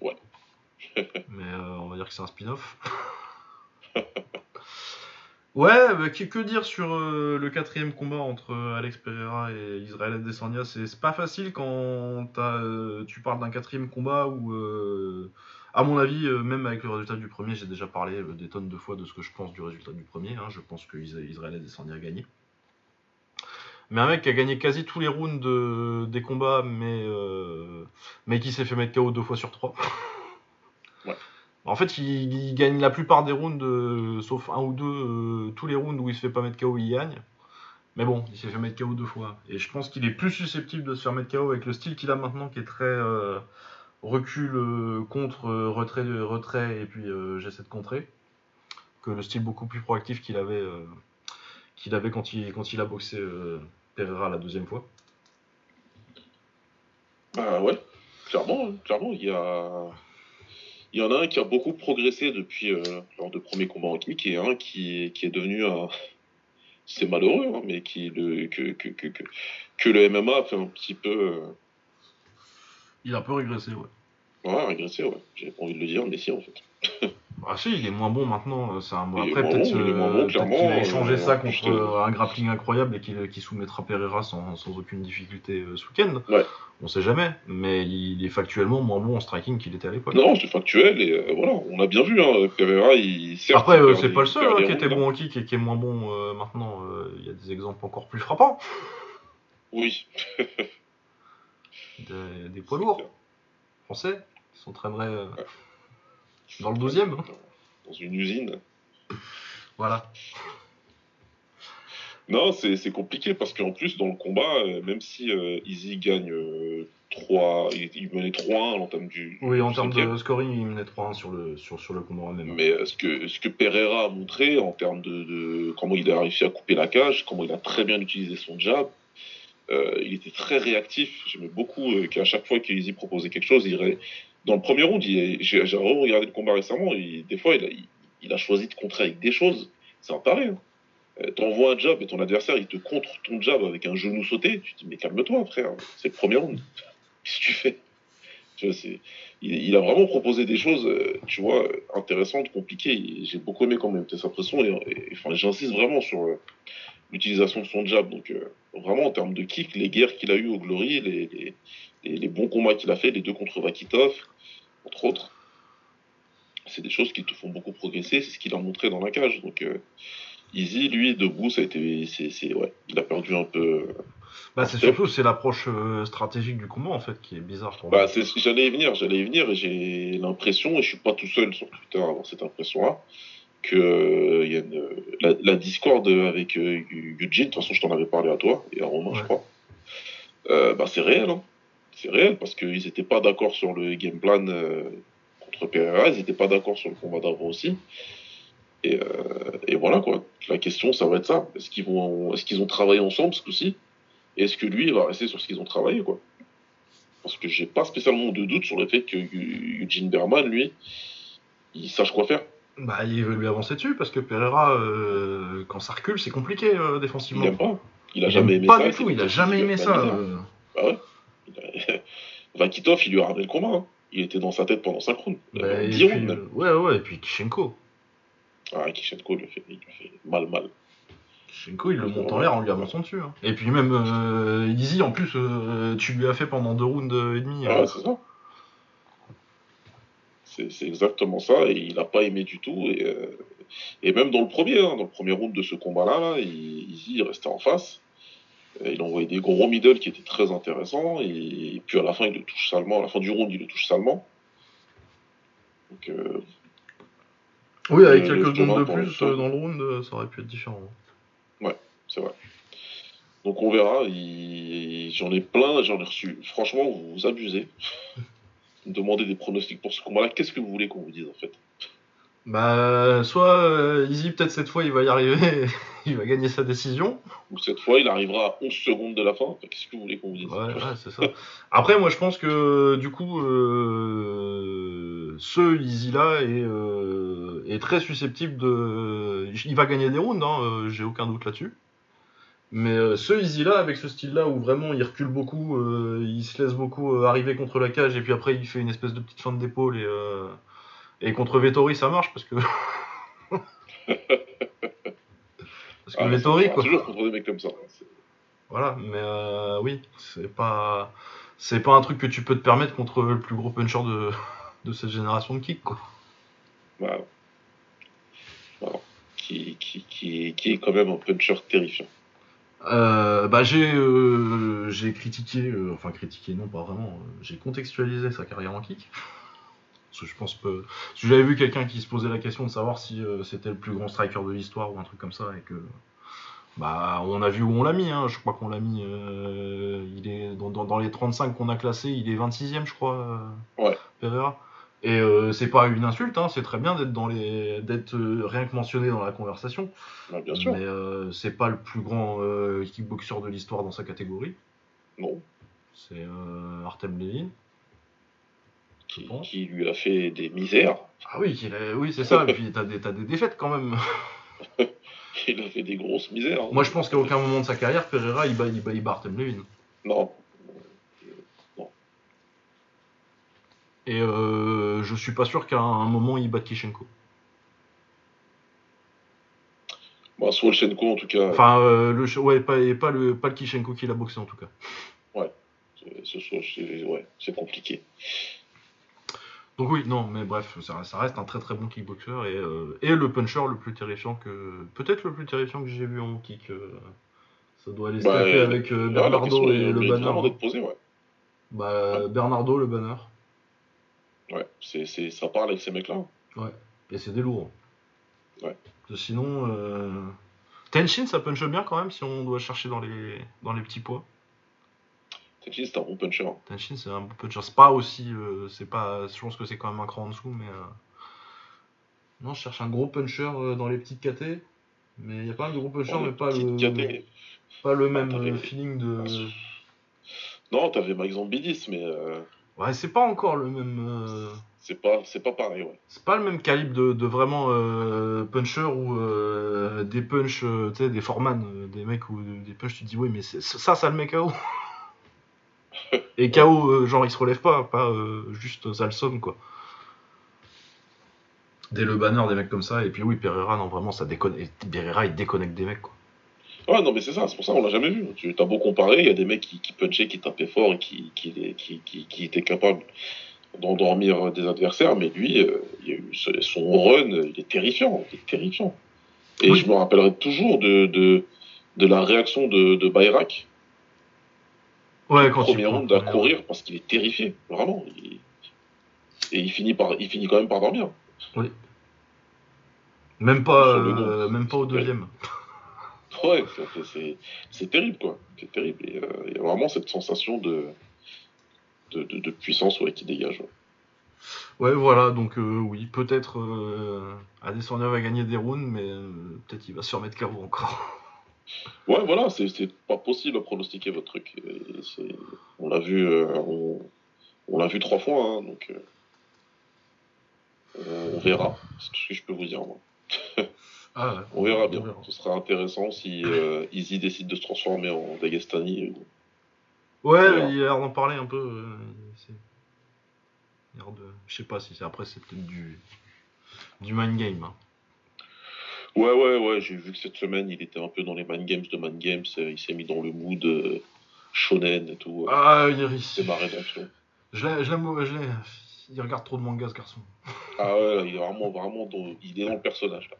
Ouais. Mais euh, on va dire que c'est un spin-off. ouais, bah, que, dire sur euh, le quatrième combat entre euh, Alex Pereira et Israël Adesanya C'est c'est pas facile quand euh, tu parles d'un quatrième combat où... À mon avis, même avec le résultat du premier, j'ai déjà parlé des tonnes de fois de ce que je pense du résultat du premier. hein. Je pense que Israël a descendu à gagner. Mais un mec qui a gagné quasi tous les rounds de- des combats, mais, mais qui s'est fait mettre KO deux fois sur trois. En fait, il, gagne la plupart des rounds, euh, sauf un ou deux, euh, tous les rounds où il se fait pas mettre KO, il gagne. Mais bon, il s'est fait mettre KO deux fois. Et je pense qu'il est plus susceptible de se faire mettre KO avec le style qu'il a maintenant, qui est très euh, recul, contre, retrait, retrait, et puis j'essaie de contrer, que le style beaucoup plus proactif qu'il avait, qu'il avait quand, il, quand il a boxé Pereira la deuxième fois. Bah ouais, clairement, clairement, il y a. Il y en a un qui a beaucoup progressé depuis euh, lors de premier combat en kick et un qui, qui est devenu un. C'est malheureux, hein, mais qui le, que, que, que, que, que le MMA a fait un petit peu. euh, Il a un peu régressé, ouais. Ouais, régressé, ouais. J'ai pas envie de le dire, mais si, en fait. Ah si, il est moins bon maintenant. euh, C'est un... Après, peut-être bon, euh, qu'il a échangé euh, ça contre un grappling incroyable et qu'il soumettra Pereira sans, sans aucune difficulté euh, ce week-end. Ouais. On sait jamais, mais il est factuellement moins bon en striking qu'il était à l'époque. Non, c'est factuel et voilà, on a bien vu, hein, Pereira, il. certes, Après, c'est pas le seul hein, qui était bon en kick et qui est moins bon maintenant. Il y a des exemples encore plus frappants. Oui. Des, des poids lourds français qui s'entraîneraient dans le 12 e Dans une usine. Voilà. Non, c'est compliqué parce qu'en plus, dans le combat, euh, même si euh, Easy gagne euh, 3, il, il menait 3-1 à l'entame du. Oui, en termes de scoring, il menait 3-1 sur le, sur, sur le combat même. Mais euh, ce que, ce que Pereira a montré en termes de, de comment il a réussi à couper la cage, comment il a très bien utilisé son jab, euh, il était très réactif. J'aimais beaucoup qu'à chaque fois qu'Easy proposait quelque chose, il ré- dans le premier round, j'ai regardé le combat récemment, des fois, il a, il, il a choisi de contrer avec des choses. C'est un taré. Hein. Euh, T'envoies un jab et ton adversaire, il te contre ton jab avec un genou sauté. Tu te dis, mais calme-toi, frère. C'est le premier round. Qu'est-ce que tu fais? Il, a vraiment proposé des choses, euh, tu vois, intéressantes, compliquées. J'ai beaucoup aimé quand même sa pression. Et, enfin, j'insiste vraiment sur euh, l'utilisation de son jab. Donc, euh, vraiment, en termes de kick, les guerres qu'il a eues au Glory, les, bons combats qu'il a fait, les deux contre Vakitov, entre autres, c'est des choses qui te font beaucoup progresser. C'est ce qu'il a montré dans la cage. Donc, euh, Easy, lui, debout, ça a été, c'est, ouais, il a perdu un peu. Bah, c'est surtout c'est l'approche euh, stratégique du combat en fait qui est bizarre pour. Bah, c'est, j'allais y venir, j'allais y venir, et j'ai l'impression, et je suis pas tout seul sur Twitter à avoir cette impression-là, que euh, y a une, la, la discorde avec euh, Eugene, de toute façon je t'en avais parlé à toi et à Romain, je crois. Euh, bah, c'est réel, hein. C'est réel parce qu'ils étaient pas d'accord sur le game plan contre Pereira, ils étaient pas d'accord sur le combat d'avant aussi. Et, et voilà quoi. La question, ça va être ça. Est-ce qu'ils vont, est-ce qu'ils ont travaillé ensemble ce coup-ci? Et est-ce que lui il va rester sur ce qu'ils ont travaillé quoi? Parce que j'ai pas spécialement de doute sur le fait que Eu- Eugene Berman, lui, il sache quoi faire. Bah, il veut lui avancer dessus parce que Pereira, euh, quand ça recule, c'est compliqué euh, Il défensivement. aime pas. Il a Il jamais aime aimé pas ça. du c'est tout, il a jamais aimé ça. euh. Bah ouais. Il a- Vakitov, il lui a ramené le combat. hein. Il était dans sa tête pendant 5 rounds. Bah, Euh, et 10 puis, rounds même. ouais, ouais, et puis Kishenko. Ah, Kishenko, il lui fait, il lui fait mal, mal. Kishenko, il le monte en l'air en lui avançant dessus. hein. Et puis même euh, Easy, en plus, euh, tu lui as fait pendant deux rounds euh, et demi. Ah, euh. c'est ça. C'est exactement ça, et il n'a pas aimé du tout. Et, euh, et même dans le premier, hein, dans le premier round de ce combat-là, là, il restait en face. Il envoyait des gros middle qui étaient très intéressants, et, puis à la fin, il le touche salement. À la fin du round, il le touche salement. Donc, Oui, avec quelques secondes de plus dans le round, ça aurait pu être différent. C'est vrai. Donc on verra. il- J'en ai plein, j'en ai reçu. Franchement, vous vous abusez. Vous demandez des pronostics pour ce combat-là. Qu'est-ce que vous voulez qu'on vous dise en fait? Bah, soit euh, Easy, peut-être cette fois, il va y arriver, il va gagner sa décision. Ou cette fois, il arrivera à 11 secondes de la fin. Qu'est-ce que vous voulez qu'on vous dise? Ouais, ouais, c'est ça. Après, moi, je pense que du coup, euh, ce Easy là est, euh, est très susceptible de. Il va gagner des rounds, hein, euh, j'ai aucun doute là-dessus. Mais euh, ce Easy là, avec ce style là où vraiment il recule beaucoup, euh, il se laisse beaucoup euh, arriver contre la cage et puis après il fait une espèce de petite feinte d'épaule et, et contre Vettori ça marche parce que. parce que Ah, Vettori quoi. toujours contre des mecs comme ça. C'est- Voilà, mais oui, c'est pas c'est pas un truc que tu peux te permettre contre le plus gros puncher de, de cette génération de kick, quoi. Voilà. Qui, qui, qui, qui est quand même un puncher terrifiant. Euh, bah j'ai euh, j'ai critiqué, euh, enfin critiqué non pas vraiment, j'ai contextualisé sa carrière en kick. Parce que je pense que que j'avais vu quelqu'un qui se posait la question de savoir si c'était le plus grand striker de l'histoire ou un truc comme ça et que bah on a vu où on l'a mis, hein. je crois qu'on l'a mis, il est dans, dans, dans les 35 qu'on a classés, il est 26ème je crois, Ouais. Pereira. Et euh, c'est pas une insulte, hein, c'est très bien d'être dans les d'être euh, rien que mentionné dans la conversation. Bah, bien sûr. Mais euh, c'est pas le plus grand kickboxer de l'histoire dans sa catégorie. Non. C'est Artem Levin. Qui, lui a fait des misères. Ah oui, a- oui c'est ça. Et puis t'as des, t'as des défaites quand même. Il a fait des grosses misères. hein. Moi je pense qu'à aucun moment de sa carrière, Pereira il bat, il bat, il bat Artem Levin. Non. Et euh, je suis pas sûr qu'à un moment il batte Kishenko. Bah, Swolchenko, en tout cas, Enfin, euh, le, ouais, pas, et pas, le, pas le Kishenko qui l'a boxé en tout cas. c'est- ce ouais, c'est compliqué. Donc oui, non, mais bref, ça, ça reste un très très bon kickboxer et, euh, et le puncher le plus terrifiant que... Peut-être le plus terrifiant que j'ai vu en kick. euh, ça doit aller se Bah, taper avec Ouais, Bernardo et le banner. ouais. Bah, Bernardo, le banner. Ouais, c'est, c'est, ça parle avec ces mecs-là. Et c'est des lourds. Ouais. Parce que Sinon, euh... Tenshin, ça punch bien quand même si on doit chercher dans les, dans les petits poids. Tenshin, c'est un bon puncher. hein. Tenshin, c'est un bon puncher. C'est pas aussi. euh, c'est pas... Je pense que c'est quand même un cran en dessous, mais. euh, Non, je cherche un gros puncher euh, dans les petites KT. Mais il y a pas de gros punchers, Dans mais pas le, KT. pas le même euh, feeling de. Non, t'avais par exemple Bidis, mais euh, Ouais, c'est pas encore le même. euh, c'est, pas, c'est pas pareil, ouais. C'est pas le même calibre de, de vraiment euh, puncher ou euh, des punch, tu sais, des foreman, des mecs ou des punch, tu te dis, oui, mais c'est- ça, ça le met KO. Et KO, genre, il se relève pas, pas juste ça le somme, quoi. Dès le banner, des mecs comme ça, et puis oui, Pereira, non, vraiment, ça déconne. et Pereira, il déconnecte des mecs, quoi. Ouais, non, mais c'est ça, c'est pour ça qu'on l'a jamais vu. Tu as beau comparer, il y a des mecs qui, qui punchaient, qui tapaient fort et qui, qui, qui, qui, qui étaient capables d'endormir des adversaires, mais lui, euh, il y a eu son run, il est terrifiant, il est terrifiant. Et Oui. je me rappellerai toujours de, de, de la réaction de, de Bayrak, Ouais, quand premier round, à courir, parce qu'il est terrifié, vraiment. Il- Et il finit, par, il finit quand même par dormir. Même pas, euh, même pas au deuxième. Ouais, c'est- c'est- terrible, quoi. C'est terrible. Et, euh, il y a vraiment cette sensation de, de, de, de puissance ouais, qui dégage. ouais. Ouais, voilà, donc euh, oui, peut-être euh, Adesanya va gagner des rounds, mais euh, peut-être il va se remettre KO encore. Ouais, voilà, c'est pas possible à pronostiquer votre truc. Et On l'a vu, on, on l'a vu trois fois, hein, donc on, on verra. C'est tout ce que je peux vous dire. Moi. Ah, ouais, On verra bien. verra. Ce sera intéressant si euh, Izzy décide de se transformer en Dagestani. ou- Ouais, il a l'air d'en parler un peu. euh, c'est- il a l'air de... Je sais pas si c'est après, c'est peut-être du... du mind game. hein. Ouais, ouais, ouais. J'ai vu que cette semaine, il était un peu dans les man games de man games. euh, Il s'est mis dans le mood euh, shonen et tout. euh, Ah, il C'est ma rédemption. Je l'ai, je l'aime, je l'ai. Il regarde trop de mangas, ce garçon. Ah ouais, il est vraiment, vraiment dans, il est dans le personnage. Là.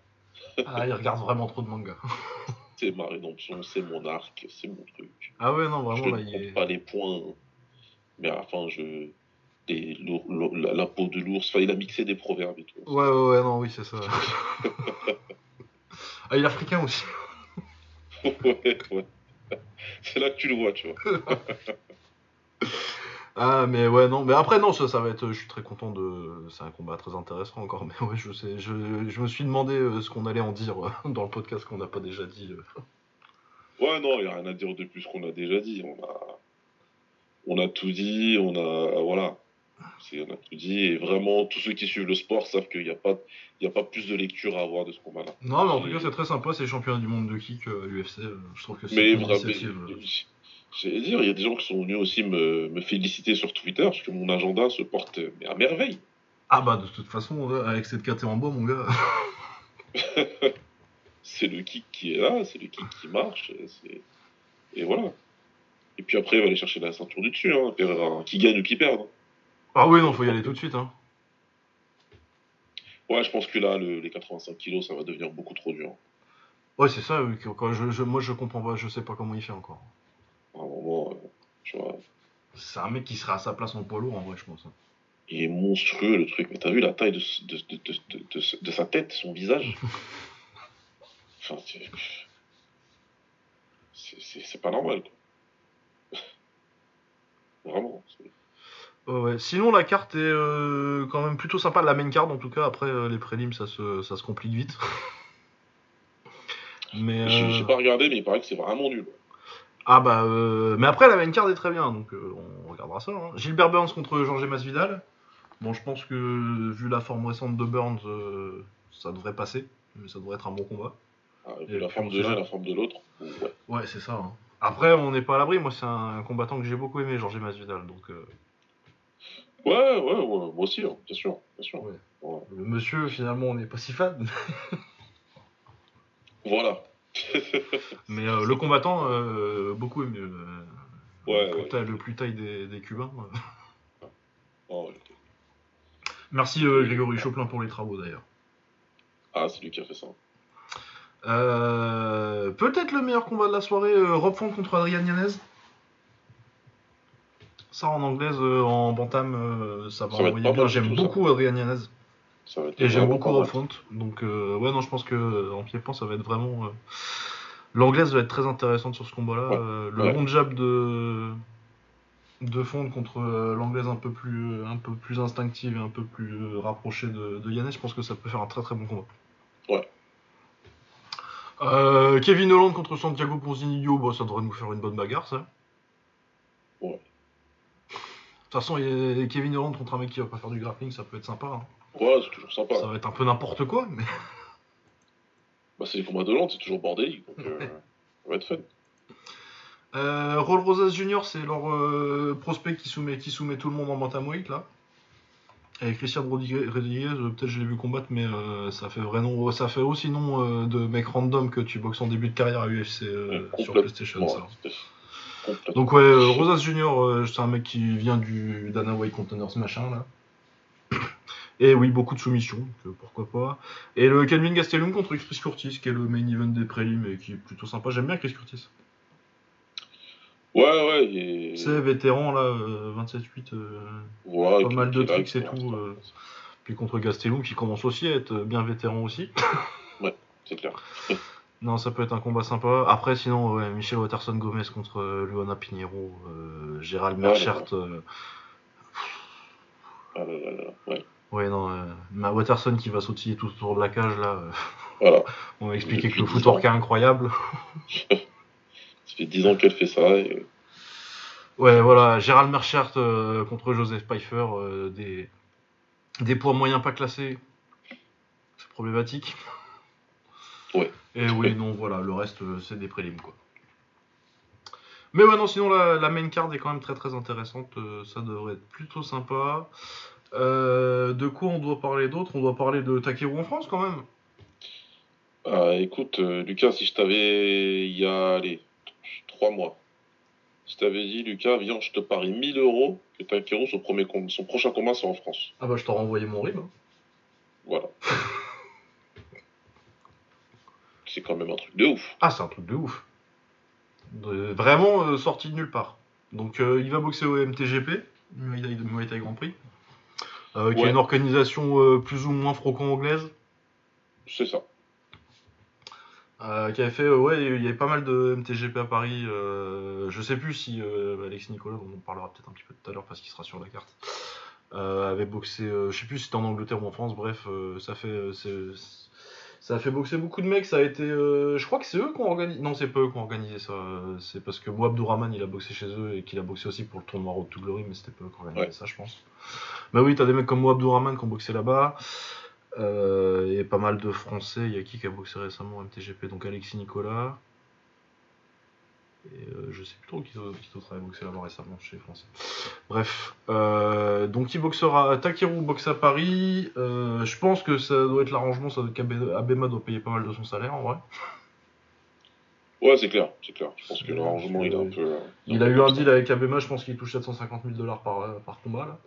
Ah, il regarde vraiment trop de mangas. C'est ma rédemption, c'est mon arc, c'est mon truc. Ah ouais, non, je vraiment, là, ne compte est... pas les points, mais à la fin, je. La peau de l'ours, enfin, il a mixé des proverbes et tout. Ouais, ouais, ouais, non, oui, c'est ça. ah, il est africain aussi. ouais, ouais. C'est là que tu le vois, tu vois. Ah, mais ouais, non, mais après, non, ça, ça va être. Je suis très content de. C'est un combat très intéressant encore, mais ouais, je sais. Je, je me suis demandé euh, ce qu'on allait en dire euh, dans le podcast qu'on n'a pas déjà dit. euh. Ouais, non, il n'y a rien à dire de plus qu'on a déjà dit. On a, on a tout dit, on a. Voilà. On a tout dit, et vraiment, tous ceux qui suivent le sport savent qu'il n'y a, pas- il y a pas plus de lecture à avoir de ce combat-là. Non, mais en tout cas, c'est très sympa, c'est les championnats du monde de kick, euh, UFC. euh, je trouve que c'est une initiative. euh. J'allais dire, il y a des gens qui sont venus aussi me, me féliciter sur Twitter parce que mon agenda se porte à merveille. Ah, bah, de toute façon, avec cette KT en bois, mon gars. C'est le kick qui est là, c'est le kick qui marche, et, voilà. Et puis après, il va aller chercher la ceinture du dessus, hein, qui gagne ou qui perd. hein. Ah, oui, non, faut y aller tout de suite, hein. Ouais, je pense que là, le- les 85 kilos, ça va devenir beaucoup trop dur. Ouais, c'est ça. oui, que- quand je, je- moi, je comprends pas. Je sais pas comment il fait encore. À un moment, euh, tu vois, C'est un mec qui serait à sa place en poids lourd, en vrai, je pense. hein. il est monstrueux le truc. Mais t'as vu la taille de, de, de, de, sa tête, son visage? Enfin, c'est. pas normal, quoi. Vraiment. Ouais. Sinon, la carte est euh, quand même plutôt sympa. La main card, en tout cas. Après, euh, les prélims, ça se, ça se complique vite. Mais. J'ai euh, j'ai pas regardé, mais il paraît que c'est vraiment nul. Ah bah, euh, mais après la main card est très bien, donc euh, on regardera ça. hein. Gilbert Burns contre Jorge Masvidal. Bon, je pense que vu la forme récente de Burns, euh, ça devrait passer, mais ça devrait être un bon combat. Ah, Et la forme de l'un la forme de l'autre. Ouais. Ouais, c'est ça. hein. Après, on n'est pas à l'abri. Moi, c'est un combattant que j'ai beaucoup aimé, Jorge Masvidal. Donc, euh, Ouais, ouais, ouais, moi aussi, hein, bien sûr, bien sûr. Ouais. Ouais. le monsieur, finalement, on n'est pas si fan. Voilà. mais euh, le combattant, euh, beaucoup aimé. euh, Ouais, le, plus ouais. taille, le plus taille des, des Cubains. euh. Oh, Merci Grégory Choplin pour les travaux d'ailleurs. Ah, c'est lui qui a fait ça. Peut-être le meilleur combat de la soirée, Rob Font contre Adrian Yanez. Ça en anglaise, en bantam, ça va envoyer bien. J'aime beaucoup Adrian Yanez. Ça va être Et j'aime beaucoup. Font. Donc euh, ouais, non, je pense que en pied-point, ça va être vraiment... euh, L'anglaise va être très intéressante sur ce combat-là. Ouais. Euh, le bon jab de de Font contre l'anglaise un peu plus un peu plus instinctive et un peu plus rapprochée de, de je pense que ça peut faire un très très bon combat. Ouais. Euh, Kevin Holland contre Santiago Ponzinibbio, bon, ça devrait nous faire une bonne bagarre, ça. Ouais. De toute façon, Kevin Holland contre un mec qui va pas faire du grappling, ça peut être sympa. hein. Ouais, c'est toujours sympa. Ça va être un peu n'importe quoi, mais. Bah, c'est les combats de Londres, c'est toujours bordélique. Donc, euh, ça va être fun. Euh, Roll Rosas Jr., c'est leur euh, prospect qui soumet, qui soumet tout le monde en bantamweight, là. Et Christian Rodriguez, euh, peut-être je l'ai vu combattre, mais euh, ça fait vrai nom, ça fait aussi nom de mec random que tu boxes en début de carrière à UFC sur. PlayStation. Ouais, ça. Donc ouais, Rosas Junior, c'est un mec qui vient du Dana White Containers machin là. Et oui, beaucoup de soumissions, donc euh, pourquoi pas. Et le Calvin Gastelum contre Chris Curtis, qui est le main event des prélims et qui est plutôt sympa. J'aime bien Chris Curtis. Ouais, ouais, et... C'est vétéran là, euh, 27-8, euh, Ouais, et pas mal de tricks et tout, euh. puis contre Gastelum qui commence aussi à être bien vétéran aussi. C'est clair. Non, ça peut être un combat sympa. Après, sinon, ouais, Michel Watterson Gomez contre euh, Luana Pinheiro, euh, Gérald Ouais, Merchert. euh, Ah là là là, ouais. Ouais, non, euh, ma Watterson qui va sautiller tout autour de la cage, là, euh, Voilà. on va expliquer que le 10 footwork est incroyable. Ça fait 10 ans qu'elle fait ça. Et... Ouais, voilà, Gérald Merchert euh, contre Joseph Pfeiffer, euh, des, des poids moyens pas classés, c'est problématique. Ouais. Et oui, non, voilà, le reste, euh, c'est des prélims, quoi. Mais ouais, non, sinon, la, la main card est quand même très très intéressante, euh, ça devrait être plutôt sympa. Euh, de quoi on doit parler d'autre? On doit parler de Takeru en France, quand même. Ah, écoute, euh, Lucas, si je t'avais, il y a, allez, 3 mois, si je t'avais dit, Lucas, viens, je te parie 1000 euros que Takeru, son, premier com- son prochain combat, c'est en France. Ah bah, je t'aurais envoyé mon rib. hein. Voilà. c'est quand même un truc de ouf. Ah, c'est un truc de ouf. De- vraiment euh, sorti de nulle part. Donc, il va boxer au MTGP, Muay Thai Grand Prix, euh, qui est Ouais. une organisation euh, plus ou moins franco-anglaise, C'est ça. euh, qui avait fait, euh, ouais, il y avait pas mal de MTGP à Paris. je sais plus si Alex Nicolas, dont on parlera peut-être un petit peu tout à l'heure parce qu'il sera sur la carte, avait boxé, je sais plus si c'était en Angleterre ou en France, bref, ça fait. c'est- ça a fait boxer beaucoup de mecs, ça a été. euh, je crois que c'est eux qui ont organisé. Non, c'est pas eux qui ont organisé ça. euh, C'est parce que Mo Abdourahman il a boxé chez eux et qu'il a boxé aussi pour le tournoi Road to Glory, mais c'était pas eux qui ont organisé Ouais. ça, je pense. Bah oui, t'as des mecs comme Mo Abdourahman qui ont boxé là-bas. Euh, et pas mal de Français. Il y a qui qui a boxé récemment au MTGP Donc Alexis Nicolas. Et euh, je sais plus trop qui, d'autre a boxé là-bas récemment chez les Français. Bref, euh, donc il boxera? Takeru boxe à Paris. Euh, je pense que ça doit être l'arrangement, ça doit qu'Abema doit payer pas mal de son salaire en vrai. Ouais, c'est clair, c'est clair. Je pense que l'arrangement, il est un peu. Il a eu un deal avec Abema, je pense qu'il touche 750 000 dollars par, par combat là.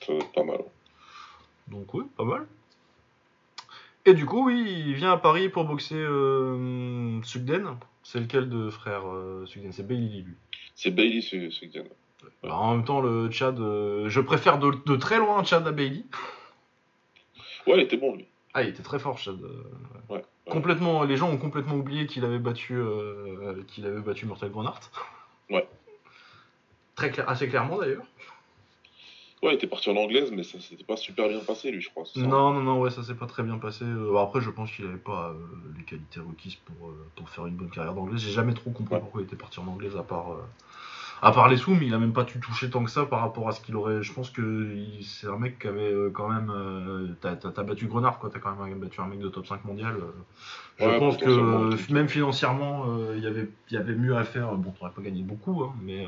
Ça va être pas mal. Donc oui, pas mal. Et du coup, oui, il vient à Paris pour boxer Sugden. C'est lequel de frère euh, Sugden C'est Bailey, lui. C'est Bailey, Xen. Alors, en même temps, le Chad, euh, je préfère de, de très loin Chad à Bailey. Ouais, il était bon, lui. Ah, il était très fort, Chad. euh, Ouais. ouais. Complètement, les gens ont complètement oublié qu'il avait battu, euh, qu'il avait battu Mortal Grenard. Ouais. Très clair, assez clairement d'ailleurs. Ouais, il était parti en anglaise, mais ça s'était pas super bien passé, lui, je crois. Non, non, non, ouais, ça s'est pas très bien passé. Euh, après, je pense qu'il avait pas euh, les qualités requises pour, euh, pour faire une bonne carrière d'anglais. J'ai jamais trop compris Ouais. pourquoi il était parti en anglaise à part, à part les sous, mais il a même pas dû toucher tant que ça par rapport à ce qu'il aurait. Je pense que c'est un mec qui avait euh, quand même. euh, T'as battu Grenard, quoi. T'as quand même battu un mec de top 5 mondial. euh. Je Ouais, pense que même financièrement, il y avait, y avait mieux à faire. Bon, t'aurais pas gagné beaucoup, hein, mais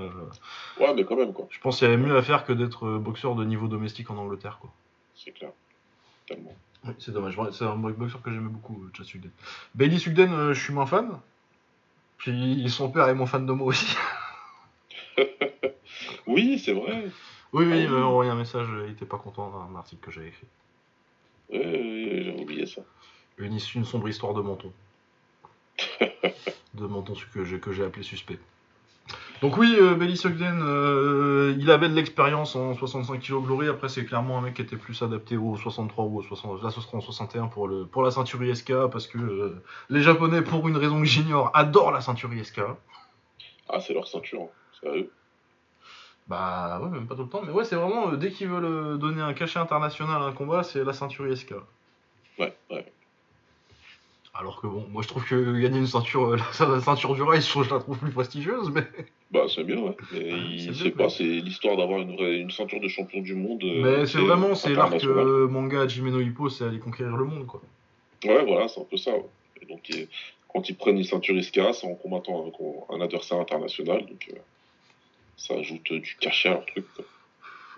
Ouais, mais quand même, quoi. je pense qu'il y avait mieux à faire que d'être boxeur de niveau domestique en Angleterre, quoi. C'est clair. Tellement. Oui, c'est dommage. C'est un boxeur que j'aimais beaucoup, Chad Sugden. Bailey Sugden, je suis moins fan. Puis son père est moins fan de moi aussi. Oui, c'est vrai. oui, oui, Ah il m'a oui. envoyé un message, euh, il était pas content d'un article que j'avais écrit. Ouais, ouais, J'avais oublié ça. Une, une sombre histoire de menton. de menton que j'ai que j'ai appelé suspect. Donc oui, euh, Bailey Sugden, euh, il avait de l'expérience en 65 kg Glory. Après, c'est clairement un mec qui était plus adapté au 63 ou au 60. Là, ce sera en 61 pour, le, pour la ceinture ISK parce que euh, les Japonais, pour une raison que j'ignore, adorent la ceinture ISK. Ah, c'est leur ceinture. Sérieux. Bah ouais, même pas tout le temps. Mais ouais, c'est vraiment, euh, dès qu'ils veulent euh, donner un cachet international à un combat, c'est la ceinture ISK. Ouais, ouais. Alors que bon, moi je trouve que gagner une ceinture, euh, la, la ceinture du rail, je, la trouve plus prestigieuse, mais... Bah, c'est bien, ouais. Mais c'est bien, pas, c'est l'histoire d'avoir une, vraie, une ceinture de champion du monde. euh, mais c'est vraiment, c'est l'arc international. euh, manga Jimeno Hippo, c'est aller conquérir le monde, quoi. Ouais, voilà, c'est un peu ça. ouais. Et donc, il- quand ils prennent une ceinture ISKA, c'est en combattant avec un adversaire international. Donc, euh, ça ajoute euh, du cachet à leur truc. quoi.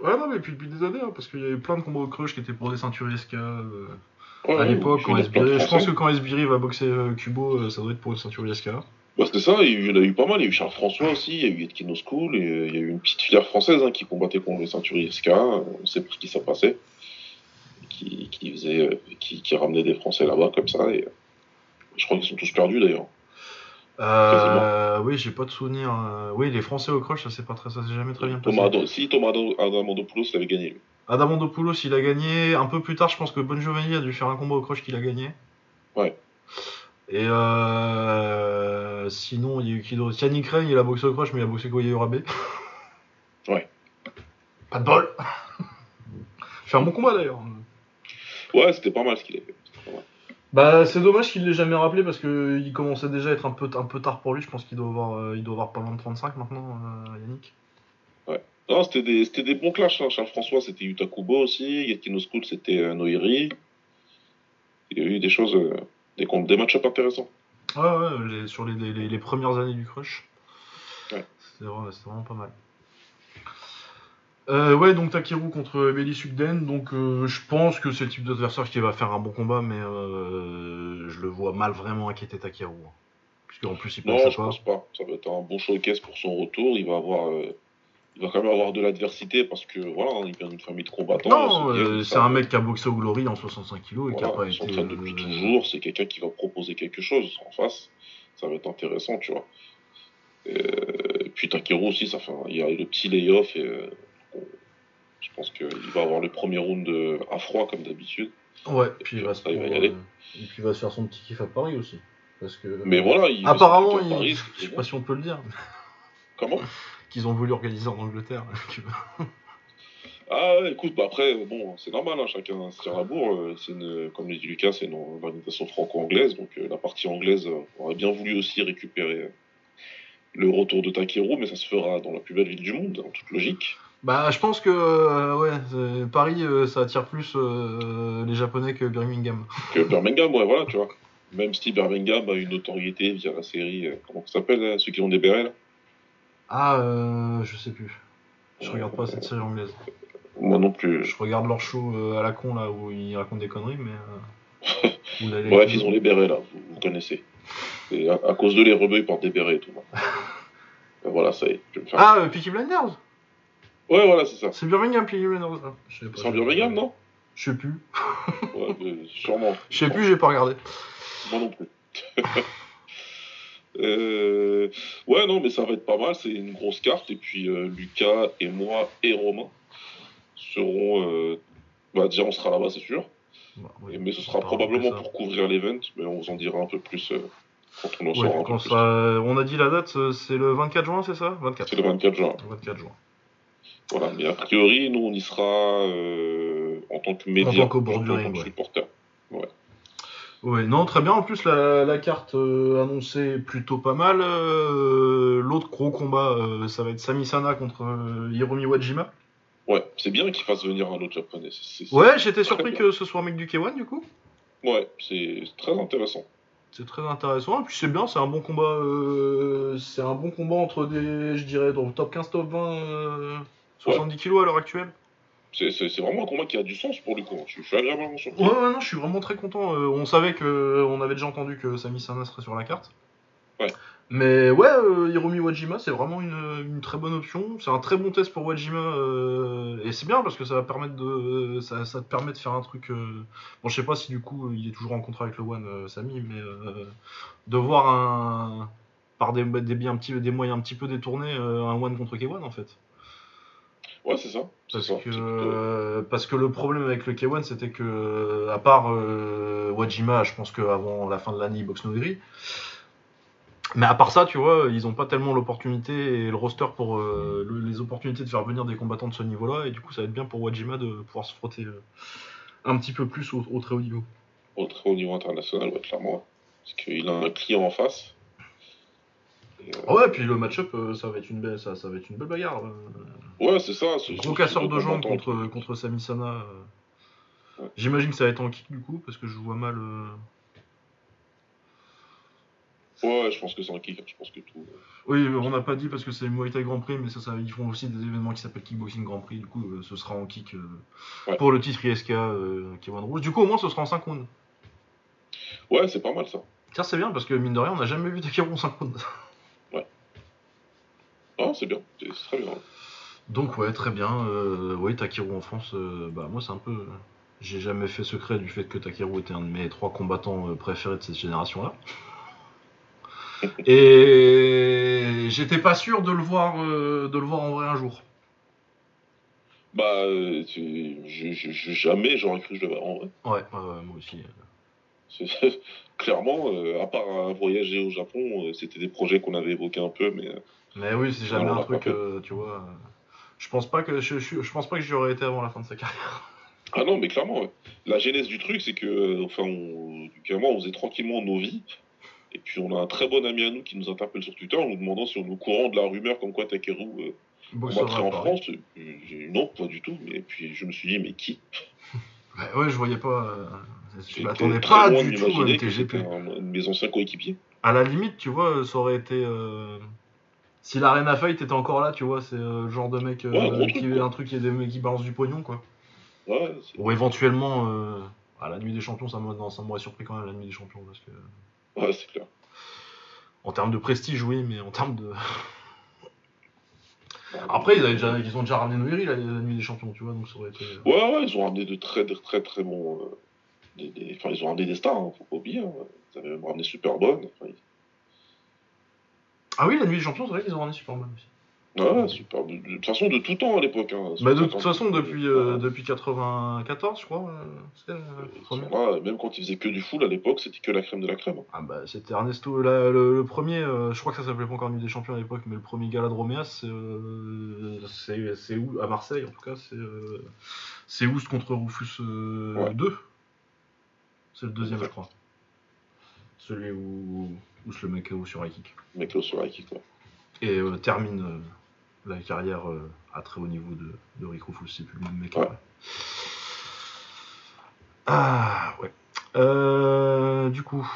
Ouais, non, mais puis depuis des années, hein, parce qu'il y avait plein de combats au crush qui étaient pour des ceintures ISK euh, Ouais, à ouais, l'époque, quand Esbiri... Je pense que quand Esbiri va boxer euh, Kubo, euh, ça doit être pour une ceinture ISK. Bah, c'est ça, il y en a eu pas mal. Il y a eu Charles François aussi, il y a eu Etkino School, et euh, il y a eu une petite filière française hein, qui combattait contre les ceintures ISK. On sait pour qui ça passait. Qui, qui, faisait, qui, qui ramenait des Français là-bas comme ça. Et, je crois qu'ils sont tous perdus d'ailleurs. Euh, oui, j'ai pas de souvenir. euh, Oui, les Français au crush, ça s'est pas très, ça s'est jamais très bien passé. Thomas Ado- si Thomas Ado- Adamandopoulos l'avait gagné, lui. Adamandopoulos, il a gagné. Un peu plus tard, je pense que Bon Giovanni a dû faire un combat au crush qu'il a gagné. Ouais. Et euh... sinon, il y a eu qui d'autre? Yannick Rey, il a boxé au crush, mais il a boxé Goya Urabe. Ouais. Pas de bol Fait un bon combat d'ailleurs. Ouais, c'était pas mal ce qu'il a fait. Bah, c'est dommage qu'il l'ait jamais rappelé parce que il commençait déjà à être un peu, un peu tard pour lui. Je pense qu'il doit avoir, euh, il doit avoir pas loin de 35 maintenant, euh, Yannick. Non, c'était des, c'était des bons clashs. hein. Charles François, c'était Yuta Kubo aussi. Yetkino School, c'était euh, Noiri. Il y a eu des choses, des, des match-up intéressants. Ouais, ouais, les- sur les, les- les premières années du crush. Ouais. C'était vraiment pas mal. Euh, ouais, donc Takeru contre Belly Sugden. Donc euh, je pense que c'est le type d'adversaire qui va faire un bon combat, mais euh, je le vois mal vraiment inquiéter Takeru. hein. Puisque en plus il Non, pense je pas. pense pas. Ça va être un bon showcase pour son retour. Il va avoir, il va quand même avoir de l'adversité parce que voilà, hein, il vient d'une famille de combattants. Non, il c'est un mec qui a boxé au Glory en 65 kg et qui a pas il été. s'entraîne depuis toujours. C'est quelqu'un qui va proposer quelque chose en face. Ça va être intéressant, tu vois. Et, puis Takeru aussi, ça fait il y a le petit layoff et je pense qu'il va avoir le premier round de- à froid comme d'habitude. Ouais, puis il va, se il va y aller. euh, et puis il va se faire son petit kiff à Paris aussi. Parce que. Mais voilà, il Apparemment, il Paris, je sais pas si on peut le dire, Comment? Qu'ils ont voulu organiser en Angleterre. Ah, ouais, écoute, bah après, bon, c'est normal, hein, chacun se tire la bourre. euh, C'est une, comme le dit Lucas, c'est une organisation franco-anglaise, donc euh, la partie anglaise euh, aurait bien voulu aussi récupérer euh, le retour de Takeru, mais ça se fera dans la plus belle ville du monde, en toute logique. Bah, je pense que euh, ouais, Paris, euh, ça attire plus euh, les Japonais que Birmingham. Que Birmingham, ouais, voilà, tu vois. Même si Birmingham a une notoriété via la série, comment ça s'appelle, là, ceux qui ont des bérets, là? Ah, euh, je sais plus. Je regarde pas cette série anglaise. Moi non plus. Je regarde leur show à la con là où ils racontent des conneries, mais. Bref, ils ont les bérets, là, vous, vous connaissez. Et à, à cause de les rebeux, ils portent des bérets et tout. Ben voilà, ça y est, je vais me faire. Ah, Peaky Blinders? Ouais, voilà, c'est ça. C'est Birmingham, je sais pas. C'est en Birmingham, non Je sais plus. Ouais, euh, sûrement. Je sais plus, j'ai pas regardé. Moi non plus. Euh, Ouais, non, mais ça va être pas mal. C'est une grosse carte. Et puis euh, Lucas et moi et Romain seront. euh, Bah, déjà, on sera là-bas, c'est sûr. Bah, oui, Et- mais ce on sera parlera probablement pour couvrir l'event. Mais on vous en dira un peu plus euh, quand on en Ouais, saura un quand peu plus. ça- On a dit la date, euh, c'est le 24 juin, c'est ça? 24. C'est le 24 juin. 24 juin. Voilà. Mais a priori, nous, on y sera euh, en tant que média. tant du plutôt en tant que ouais. supporter. Ouais, non, très bien. En plus, la, la carte euh, annoncée est plutôt pas mal. Euh, L'autre gros combat, ça va être Sami Sana contre Hiromi Wajima. Ouais, c'est bien qu'il fasse venir un autre japonais. Ouais, j'étais surpris bien. que ce soit un mec du K1 du coup. Ouais, c'est très intéressant. C'est très intéressant. Et puis c'est bien, c'est un bon combat. c'est un bon combat entre des, je dirais, dans le top 15, top 20, euh, 70 kilos à l'heure actuelle. C'est- vraiment un combat qui a du sens pour le coup. Je, je suis agréablement surpris. Ouais, ouais, non, je suis vraiment très content. Euh, on savait que, on avait déjà entendu que Sami Sana serait sur la carte. Ouais. Mais ouais, euh, Hiromi Wajima, c'est vraiment une, une très bonne option. C'est un très bon test pour Wajima. euh, et c'est bien parce que ça va permettre de, ça, ça te permet de faire un truc. euh, Bon, je sais pas si du coup il est toujours en contrat avec le One, euh, Sami, mais euh, de voir un par des, des, biais un petit, des moyens un petit peu détournés, euh, un One contre K1 en fait. Ouais, c'est ça. Parce ça. que, plutôt- euh, parce que le problème avec le K1, c'était que, à part euh, Wajima, je pense qu'avant la fin de l'année, il boxe Noiri. Mais à part ça, tu vois, ils ont pas tellement l'opportunité et le roster pour euh, le- les opportunités de faire venir des combattants de ce niveau-là. Et du coup, ça va être bien pour Wajima de pouvoir se frotter euh, un petit peu plus au, au très haut niveau. Au très haut niveau international, ouais, clairement. Parce qu'il a un client en face. Euh, Ouais, puis le match-up, euh, ça va être une belle, ça, ça va être une belle bagarre. euh. ouais, c'est ça. Gros casseur de jambes contre, contre Sami Sana. euh. Ouais. J'imagine que ça va être en kick du coup, parce que je vois mal. euh, Ouais, je pense que c'est un kick. Je pense que tout. euh, Oui, on n'a pas dit parce que c'est Muay Thai Grand Prix, mais ça, ça, ils font aussi des événements qui s'appellent Kickboxing Grand Prix. Du coup, euh, ce sera en kick euh, Ouais. pour le titre ISK euh, K1 Rouge. Du coup, au moins, ce sera en 5 rounds. Ouais, c'est pas mal ça. Ça, c'est bien parce que mine de rien, on n'a jamais vu Takeru en 5 rounds. Ah, c'est bien. C'est très bien. Donc, ouais, très bien. Euh, oui, Takeru en France, euh, bah, moi, c'est un peu. J'ai jamais fait secret du fait que Takeru était un de mes trois combattants euh, préférés de cette génération-là. Et j'étais pas sûr de le voir, euh, de le voir en vrai un jour. Bah, euh, tu- je, je- je- jamais j'aurais cru que je le verrais en vrai. Ouais, moi aussi. Clairement, euh, à part un voyager au Japon, euh, c'était des projets qu'on avait évoqués un peu, mais euh, Mais oui, c'est jamais un truc, euh, tu vois. euh, Je pense pas que je, je, je pense pas que j'y aurais été avant la fin de sa carrière. Ah non, mais clairement, ouais. la genèse du truc, c'est que, euh, enfin, on, clairement, on faisait tranquillement nos vies. Et puis, on a un très bon ami à nous qui nous interpelle sur Twitter en nous demandant si on est au courant de la rumeur comme quoi Takeru euh, Boxeur combattrait en à. France. Non, pas du tout. Et puis, je me suis dit, mais qui? Ouais, ouais, je voyais pas. euh, Je m'attendais pas du tout c'était un, un de mes anciens coéquipiers. À la limite, tu vois, ça aurait été. euh, Si l'Arena Fight était encore là, tu vois, c'est euh, le genre de mec euh, Ouais, qui quoi. un truc qui est des qui balancent du pognon, quoi. Ouais, c'est- Ou éventuellement, euh, à la nuit des champions, ça m'aurait surpris quand même la nuit des champions, parce que. ouais, c'est clair. En termes de prestige, oui, mais en termes de. Après, ils, avaient déjà, ils ont déjà ramené Noiri la, nuit des champions, tu vois, donc ça aurait été. Ouais, ouais, ils ont ramené de très, de très, très bons. euh, des, des- Enfin, ils ont ramené des stars, hein, faut pas oublier. hein. Ils avaient même ramené Superbone. Enfin, ils- Ah oui, la nuit des champions, c'est vrai qu'ils ont ramené Superman aussi. Ouais, super. De, toute façon, de tout temps à l'époque. Hein. Bah, de Super toute façon, euh, depuis, euh, euh, depuis 94, je crois. euh, là, même quand ils faisaient que du full à l'époque, c'était que la crème de la crème. Ah bah, c'était Ernesto, le, le premier, euh, je crois que ça s'appelait pas encore Nuit des Champions à l'époque, mais le premier gala de Roméas, c'est euh, où À Marseille, en tout cas, c'est euh, Oust contre Rufus euh, Ouais. 2. C'est le deuxième, je crois. Celui où Oust le met KO sur high kick. Sur. Et euh, termine euh, la carrière euh, à très haut niveau de, de Rick Rufus, c'est plus le même mec. Ouais. Ah, ouais. Du coup,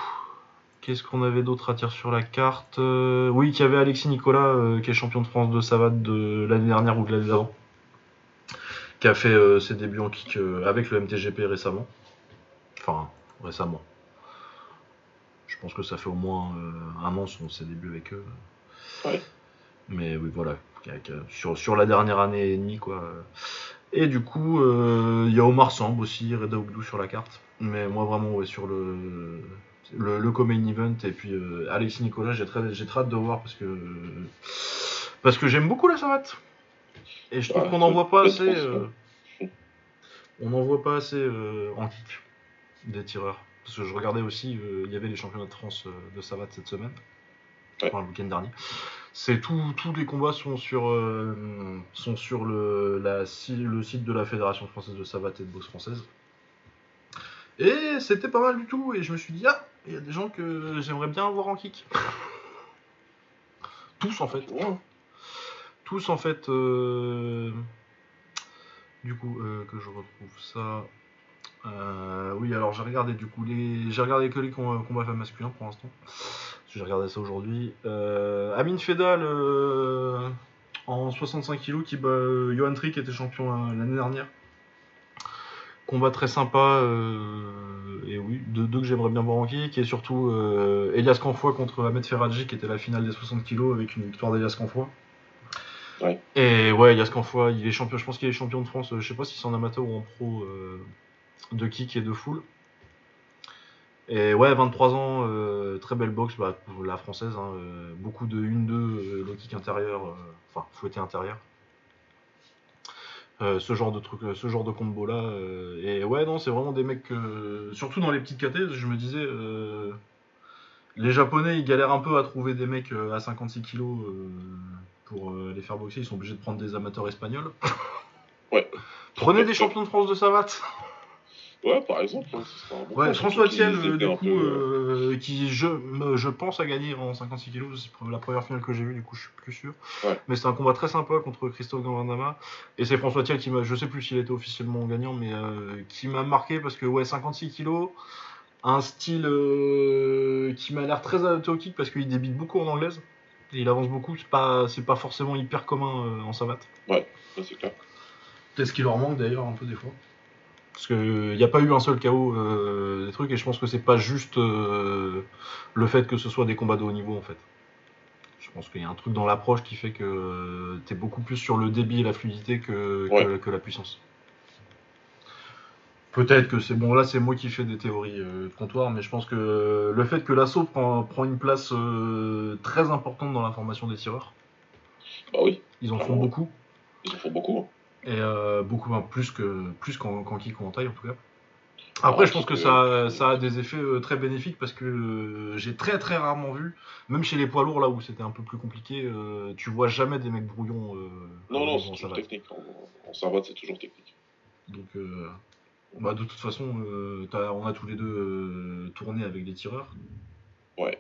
qu'est-ce qu'on avait d'autre à dire sur la carte Oui, qu'il y avait Alexis Nicolas, qui est champion de France de savate de l'année dernière ou de l'année d'avant, qui a fait ses débuts en kick avec le MTGP récemment. Enfin, récemment. Je pense que ça fait au moins euh, un an son ses débuts avec eux. Ouais. Mais oui, voilà. Euh, sur, sur la dernière année et demie, quoi. euh, Et du coup, euh, il y a Omar Samb aussi, Reda Ougdou sur la carte. Mais moi, vraiment, ouais, sur le, le, event. Et puis, euh, Alexis Nicolas, j'ai très, j'ai hâte de voir parce que, parce que j'aime beaucoup la savate. Et je trouve Ouais, qu'on n'en voit pas assez. euh, on n'en voit pas assez euh, en kick des tireurs. Parce que je regardais aussi, euh, il y avait les championnats de France euh, de savate cette semaine. Ouais. Enfin, le week-end dernier. C'est tout, tous les combats sont sur, euh, sont sur le, la, si- le site de la Fédération française de savate et de boxe française. Et c'était pas mal du tout. Et je me suis dit, ah, il y a des gens que j'aimerais bien voir en kick. Tous en fait. Ouais. Tous en fait. Du coup, que je retrouve ça. Euh, oui, alors j'ai regardé du coup les, j'ai regardé que les com- combats femmes masculins pour l'instant. J'ai regardé ça aujourd'hui. Euh, Amine Fedal euh, en 65 kg qui bat Johan Trick qui était champion l'année dernière. Combat très sympa et oui, deux, deux que j'aimerais bien voir en kick et surtout euh, Elias Canfoy contre Ahmed Ferradji qui était la finale des 60 kg avec une victoire d'Elias Canfoy. Ouais. Et ouais, Elias Canfoy, il est champion, je pense qu'il est champion de France, je sais pas si c'est en amateur ou en pro de kick et de full. Et ouais, 23 ans, euh, très belle boxe, bah, la française, hein, euh, beaucoup de 1-2, euh, low kick intérieur, euh, enfin fouetté intérieur. Ce genre de truc, ce genre de combo là. et ouais, non, c'est vraiment des mecs, surtout dans les petites KT, je me disais, les Japonais ils galèrent un peu à trouver des mecs à 56 kilos pour les faire boxer, ils sont obligés de prendre des amateurs espagnols. Ouais. Prenez des champions de France de savate. Ouais, par exemple. hein, un bon Ouais, François Thiel, euh, du coup, peu, euh, euh, qui je, me- je pense à gagner en 56 kg, c'est la première finale que j'ai vue, du coup je suis plus sûr. Ouais. Mais c'est un combat très sympa contre Christophe Gavandama. Et c'est François Thiel qui m'a, je sais plus s'il était officiellement gagnant, mais euh, qui m'a marqué parce que ouais, 56 kg, un style euh, qui m'a l'air très adapté au kick parce qu'il débite beaucoup en anglaise. Et il avance beaucoup, c'est pas, c'est pas forcément hyper commun euh, en savate. ouais, c'est clair. Peut-être ce qui leur manque d'ailleurs un peu des fois. Parce qu'il n'y a pas eu un seul KO euh, des trucs et je pense que c'est pas juste euh, le fait que ce soit des combats de haut niveau en fait. Je pense qu'il y a un truc dans l'approche qui fait que tu es beaucoup plus sur le débit et la fluidité que, que- Ouais. que la puissance. Peut-être que c'est bon, là c'est moi qui fais des théories euh, de comptoir, mais je pense que le fait que l'assaut prend, prend une place euh, très importante dans la formation des tireurs, Bah oui, ils en font beaucoup. ils en font beaucoup. Et euh, beaucoup plus que plus qu'en qu'en kick ou en taille en tout cas. Après, Ouais, je pense que ça, ça a des effets euh, très bénéfiques parce que euh, j'ai très très rarement vu, même chez les poids lourds là où c'était un peu plus compliqué, euh, tu vois jamais des mecs brouillons. Non, non, c'est toujours technique. En, en savate, c'est toujours technique. Donc, bah, de toute façon, on a tous les deux tourné avec des tireurs. Ouais.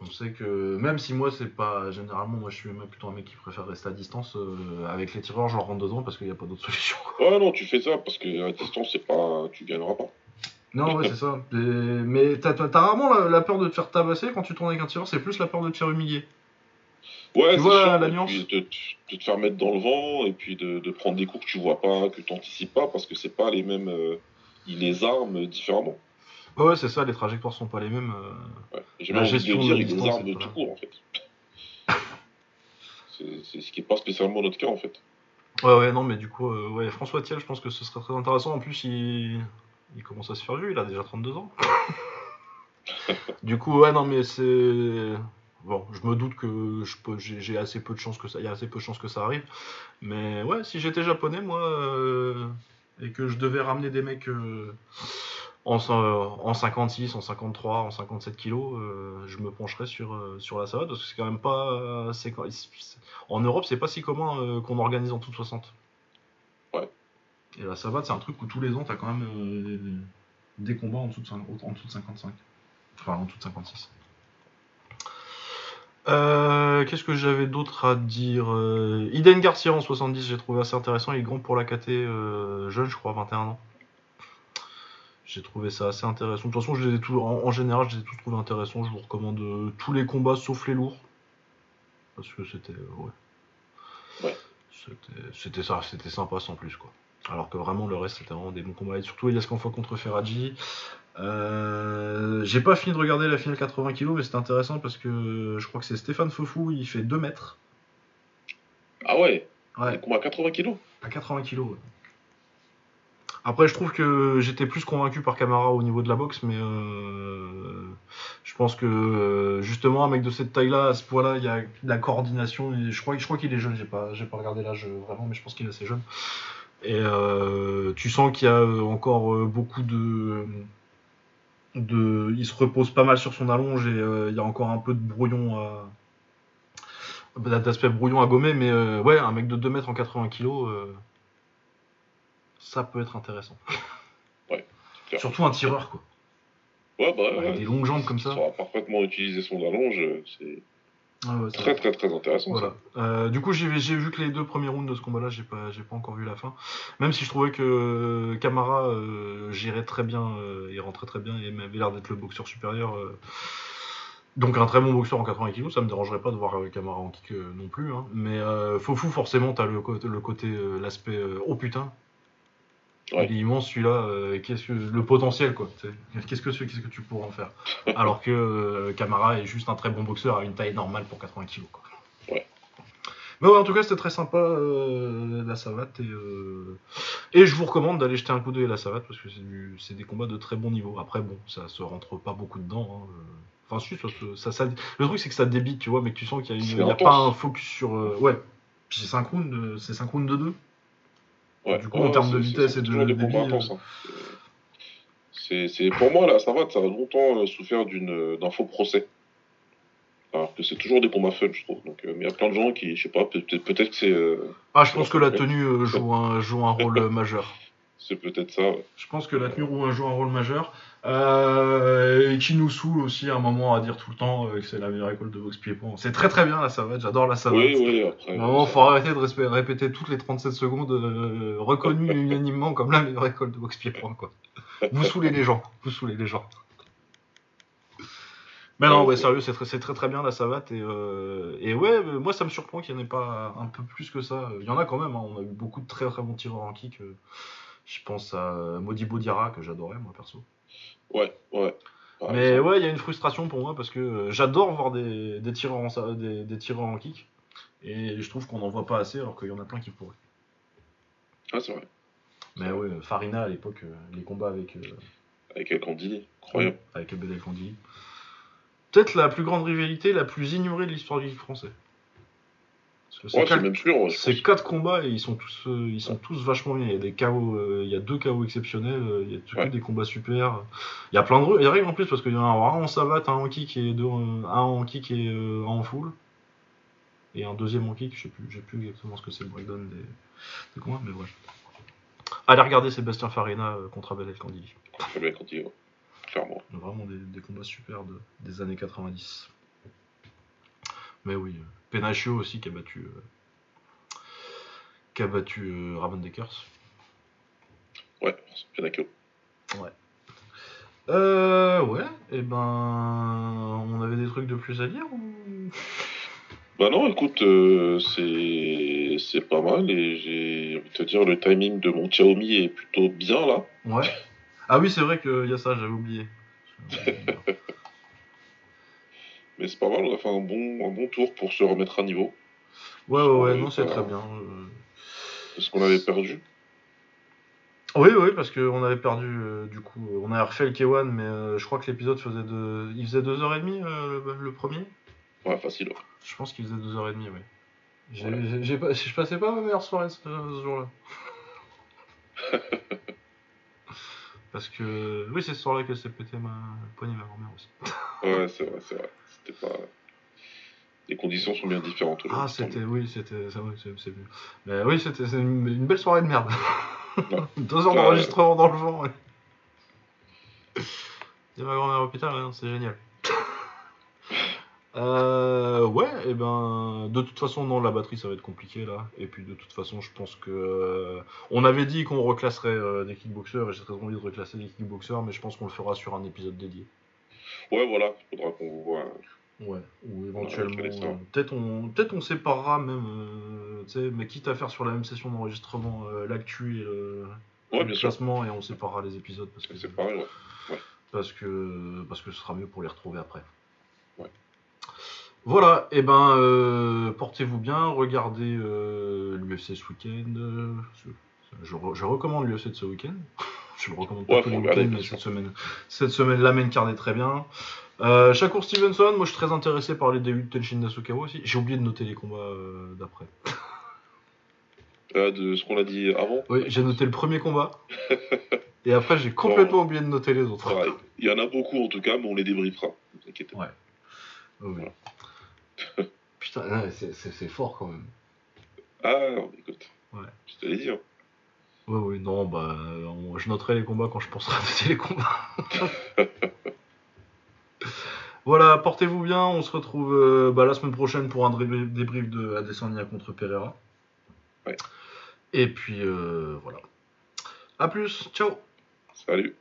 On sait que même si moi c'est pas généralement, moi je suis même plutôt un mec qui préfère rester à distance euh, avec les tireurs, je leur rentre dedans parce qu'il n'y a pas d'autre solution. Ouais, non, tu fais ça parce que à distance, c'est pas, tu gagneras pas. Non, ouais, c'est ça. Et- Mais t'as t'as- t'as rarement la, la peur de te faire tabasser quand tu tournes avec un tireur, c'est plus la peur de te faire humilier. Ouais, Tu c'est vois la nuance de, de te faire mettre dans le vent et puis de, de prendre des coups que tu vois pas, que tu anticipes pas parce que c'est pas les mêmes. euh, ils les arment différemment. Ouais, c'est ça, les trajectoires sont pas les mêmes. euh. Ouais. La de gestion de dire, ils les c'est tout court en fait. C'est ce qui est pas spécialement notre cas en fait. Ouais, ouais, non, mais du coup, euh, ouais, François Thiel, je pense que ce serait très intéressant. En plus, il, il commence à se faire vieux, il a déjà 32 ans. du coup, ouais, non, mais c'est. Bon, je me doute que j'ai j'ai assez peu de chances que ça, il y a assez peu de chances que ça arrive. Mais ouais, si j'étais japonais, moi, euh, et que je devais ramener des mecs euh, en, cin- en 56, en 53, en 57 kilos, euh, je me pencherais sur, euh, sur la savate parce que c'est quand même pas. c'est- en Europe, c'est pas si commun euh, qu'on organise en toute 60. Ouais. Et la savate, c'est un truc où tous les ans, t'as quand même des combats en dessous, de, en dessous de 55. Enfin, en dessous de 56. Euh, Qu'est-ce que j'avais d'autre à dire Euh, Iden Garcia en 70, j'ai trouvé assez intéressant. Il est grand pour la KT euh, jeune, je crois, 21 ans. J'ai trouvé ça assez intéressant. De toute façon, je les ai tous, en, en général, je les ai tous trouvés intéressants. Je vous recommande euh, tous les combats sauf les lourds. Parce que c'était. euh, ouais. Ouais. C'était- C'était ça, c'était sympa sans plus, quoi. Alors que vraiment, le reste, c'était vraiment des bons combats. Et surtout, Elias Kanfoy contre Ferraji. Euh, J'ai pas fini de regarder la finale 80 kg, mais c'était intéressant parce que je crois que c'est Stéphane Fofou, il fait 2 mètres. Ah ouais, Ouais, combats à 80 kilos à 80 kg. Après, je trouve que j'étais plus convaincu par Camara au niveau de la boxe, mais euh, je pense que euh, justement, un mec de cette taille-là, à ce point-là, il y a de la coordination. Et je crois, je crois qu'il est jeune, j'ai pas, pas regardé l'âge euh, vraiment, mais je pense qu'il est assez jeune. Et tu sens qu'il y a encore beaucoup de, de. Il se repose pas mal sur son allonge et il y a encore un peu de brouillon à. d'aspect brouillon à gommer, mais ouais, un mec de 2 mètres en 80 kilos, euh, ça peut être intéressant. clair. Surtout un tireur, quoi. Ouais, bah, Avec ouais, des longues jambes comme ça saura parfaitement utiliser son allonge, c'est Ah ouais, ça très très très intéressant. Voilà. Euh, du coup, j'ai vu que les deux premiers rounds de ce combat-là, j'ai pas, j'ai pas encore vu la fin. Même si je trouvais que euh, Camara euh, gérait très bien, euh, il rentrait très bien et m'avait l'air d'être le boxeur supérieur. euh. Donc un très bon boxeur en 80 kg, ça me dérangerait pas de voir euh, Camara en kick euh, non plus. hein. Mais euh, Fofou, forcément, t'as le, côté- le côté, euh, l'aspect euh, oh putain. Ouais. Il est immense celui-là, euh, qu'est-ce que le potentiel quoi. Qu'est-ce que qu'est-ce que tu pourras en faire? Alors que euh, Camara est juste un très bon boxeur à une taille normale pour 80 kg quoi. Ouais. Mais ouais, en tout cas, c'était très sympa euh, la savate et euh, et je vous recommande d'aller jeter un coup d'œil à la savate parce que c'est du- c'est des combats de très bon niveau. Après bon, ça se rentre pas beaucoup dedans. hein. Enfin si, ça, ça, ça- le truc c'est que ça débite, tu vois, mais que tu sens qu'il y a, une- y a pas un focus sur ouais. Puis c'est 5 rounds, euh, c'est 5 rounds de 2. Ouais. Du coup, en termes de vitesse et de toujours des débit, combats euh, intenses, hein. C'est, pour moi, la savate, ça a longtemps euh, souffert d'une, d'un faux procès. Alors que c'est toujours des combats fun, je trouve. Donc, euh, mais il y a plein de gens qui, je sais pas, peut- peut-être, peut-être que c'est, euh, Ah, je pense que la tenue euh, joue, un, joue un rôle euh, majeur. c'est peut-être ça. ouais. Je pense que la tenue joue un rôle majeur. Euh, et qui nous saoule aussi à un moment à dire tout le temps euh, que c'est la meilleure école de boxe pied-point. C'est très très bien la savate, j'adore la savate. Oui, oui, après. Vraiment, faut arrêter de répéter toutes les 37 secondes, euh, reconnue unanimement comme la meilleure école de boxe pied-point. Quoi. Vous saoulez les gens, vous saoulez les gens. Mais non, ouais, sérieux, c'est très, c'est très très bien la savate. Et, euh, et ouais, moi ça me surprend qu'il n'y en ait pas un peu plus que ça. Il y en a quand même, hein, on a eu beaucoup de très très bons tireurs en kick. Je pense à Modibo Diarra que j'adorais moi perso. Ouais, ouais. Par Mais exemple. ouais, il y a une frustration pour moi parce que euh, j'adore voir des, des, tireurs en, des, des tireurs en kick. Et je trouve qu'on n'en voit pas assez alors qu'il y en a plein qui pourraient. Ah, c'est vrai. Mais ouais, Farina à l'époque, euh, les combats avec, euh, Avec El Candy, incroyable. avec Bedel Kandili. Peut-être la plus grande rivalité, la plus ignorée de l'histoire du kick français. C'est Ouais, c'est quatre- combats et ils sont tous, euh, ils sont tous vachement bien. Il y a des KO, euh, il y a deux KO exceptionnels, euh, il y a tout- Ouais. des combats super. Il y a plein de il y a règles en plus parce qu'il y en a un en savate, un en kick et deux, un en kick et un en full. Et un deuxième en kick, je sais plus, j'ai plus exactement ce que c'est le breakdown des, des combats, mais bref. Allez regarder Sébastien Farina contre Abel El ouais. clairement. Vraiment des, des combats super de- des années 90. Mais oui, Penachio aussi qui a battu, euh, qui a battu euh, Ramon Dekers. Ouais, c'est Penacchio. Euh, ouais, et ben, on avait des trucs de plus à dire ou... Bah non, écoute, euh, c'est c'est pas mal et j'ai envie de te dire le timing de mon Xiaomi est plutôt bien là. Ouais. Ah oui, c'est vrai qu'il y a ça, j'avais oublié. Mais c'est pas mal, on a fait un bon, un bon tour pour se remettre à niveau. Ouais, ouais, ouais, non, c'est très bien. euh. Parce qu'on avait perdu. Oui, oui, parce qu'on avait perdu, euh, du coup, on a refait le K1, mais euh, je crois que l'épisode faisait de... Il faisait 2h30 euh, le, le premier? Ouais, facile. Je pense qu'il faisait 2h30, oui. J'ai, Ouais. j'ai- j'ai pas, je passais pas ma meilleure soirée ce, ce jour-là. Parce que, oui, c'est ce soir-là qu'elle s'est pété ma le poignet ma grand-mère aussi. Ouais, c'est vrai, c'est vrai. C'était pas. Les conditions sont bien différentes aujourd'hui. Ah, c'était, oui, c'était, ça, oui, c'est, c'est mieux. Mais oui, c'était c'est une, une belle soirée de merde. Deux heures d'enregistrement dans le vent. ouais. Et ma grand-mère à l'hôpital, ouais, non, c'est génial. Euh, ouais, et ben, de toute façon, non, la batterie, ça va être compliqué là. Et puis, de toute façon, je pense que. euh, on avait dit qu'on reclasserait euh, des kickboxers, et j'ai très envie de reclasser des kickboxers, mais je pense qu'on le fera sur un épisode dédié. Ouais, voilà, faudra qu'on voit. Ouais, ou éventuellement. peut-être on, peut-être on séparera même, euh, mais quitte à faire sur la même session d'enregistrement euh, l'actu et le, Ouais, le bien sûr. classement, et on séparera les épisodes parce que, C'est pareil, ouais. parce que parce que ce sera mieux pour les retrouver après. Ouais. Voilà, et ben euh, portez-vous bien, regardez euh, l'UFC ce week-end. euh, je, je recommande l'UFC de ce week-end. Je le recommande pas Ouais, les regarder, mais cette semaine, cette semaine, la main card est très bien. Euh, Shakur Stevenson, moi je suis très intéressé par les débuts de Tenshin Nasukawa aussi. J'ai oublié de noter les combats euh, d'après. Euh, de ce qu'on a dit avant, Oui, j'ai noté le premier combat. et après, j'ai complètement oublié de noter les autres. Il y en a beaucoup en tout cas, mais on les débriefera. Ne vous inquiétez pas. Oui. Putain, ouais, c'est- fort quand même. Ah, écoute. Ouais. Je te l'ai dit. Hein. Oui, oui, non, bah, on- je noterai les combats quand je penserai à noter les combats. voilà, portez-vous bien. On se retrouve euh, bah, la semaine prochaine pour un débrief de Adesanya contre Pereira. Ouais. Et puis, euh, voilà. A plus, ciao Salut.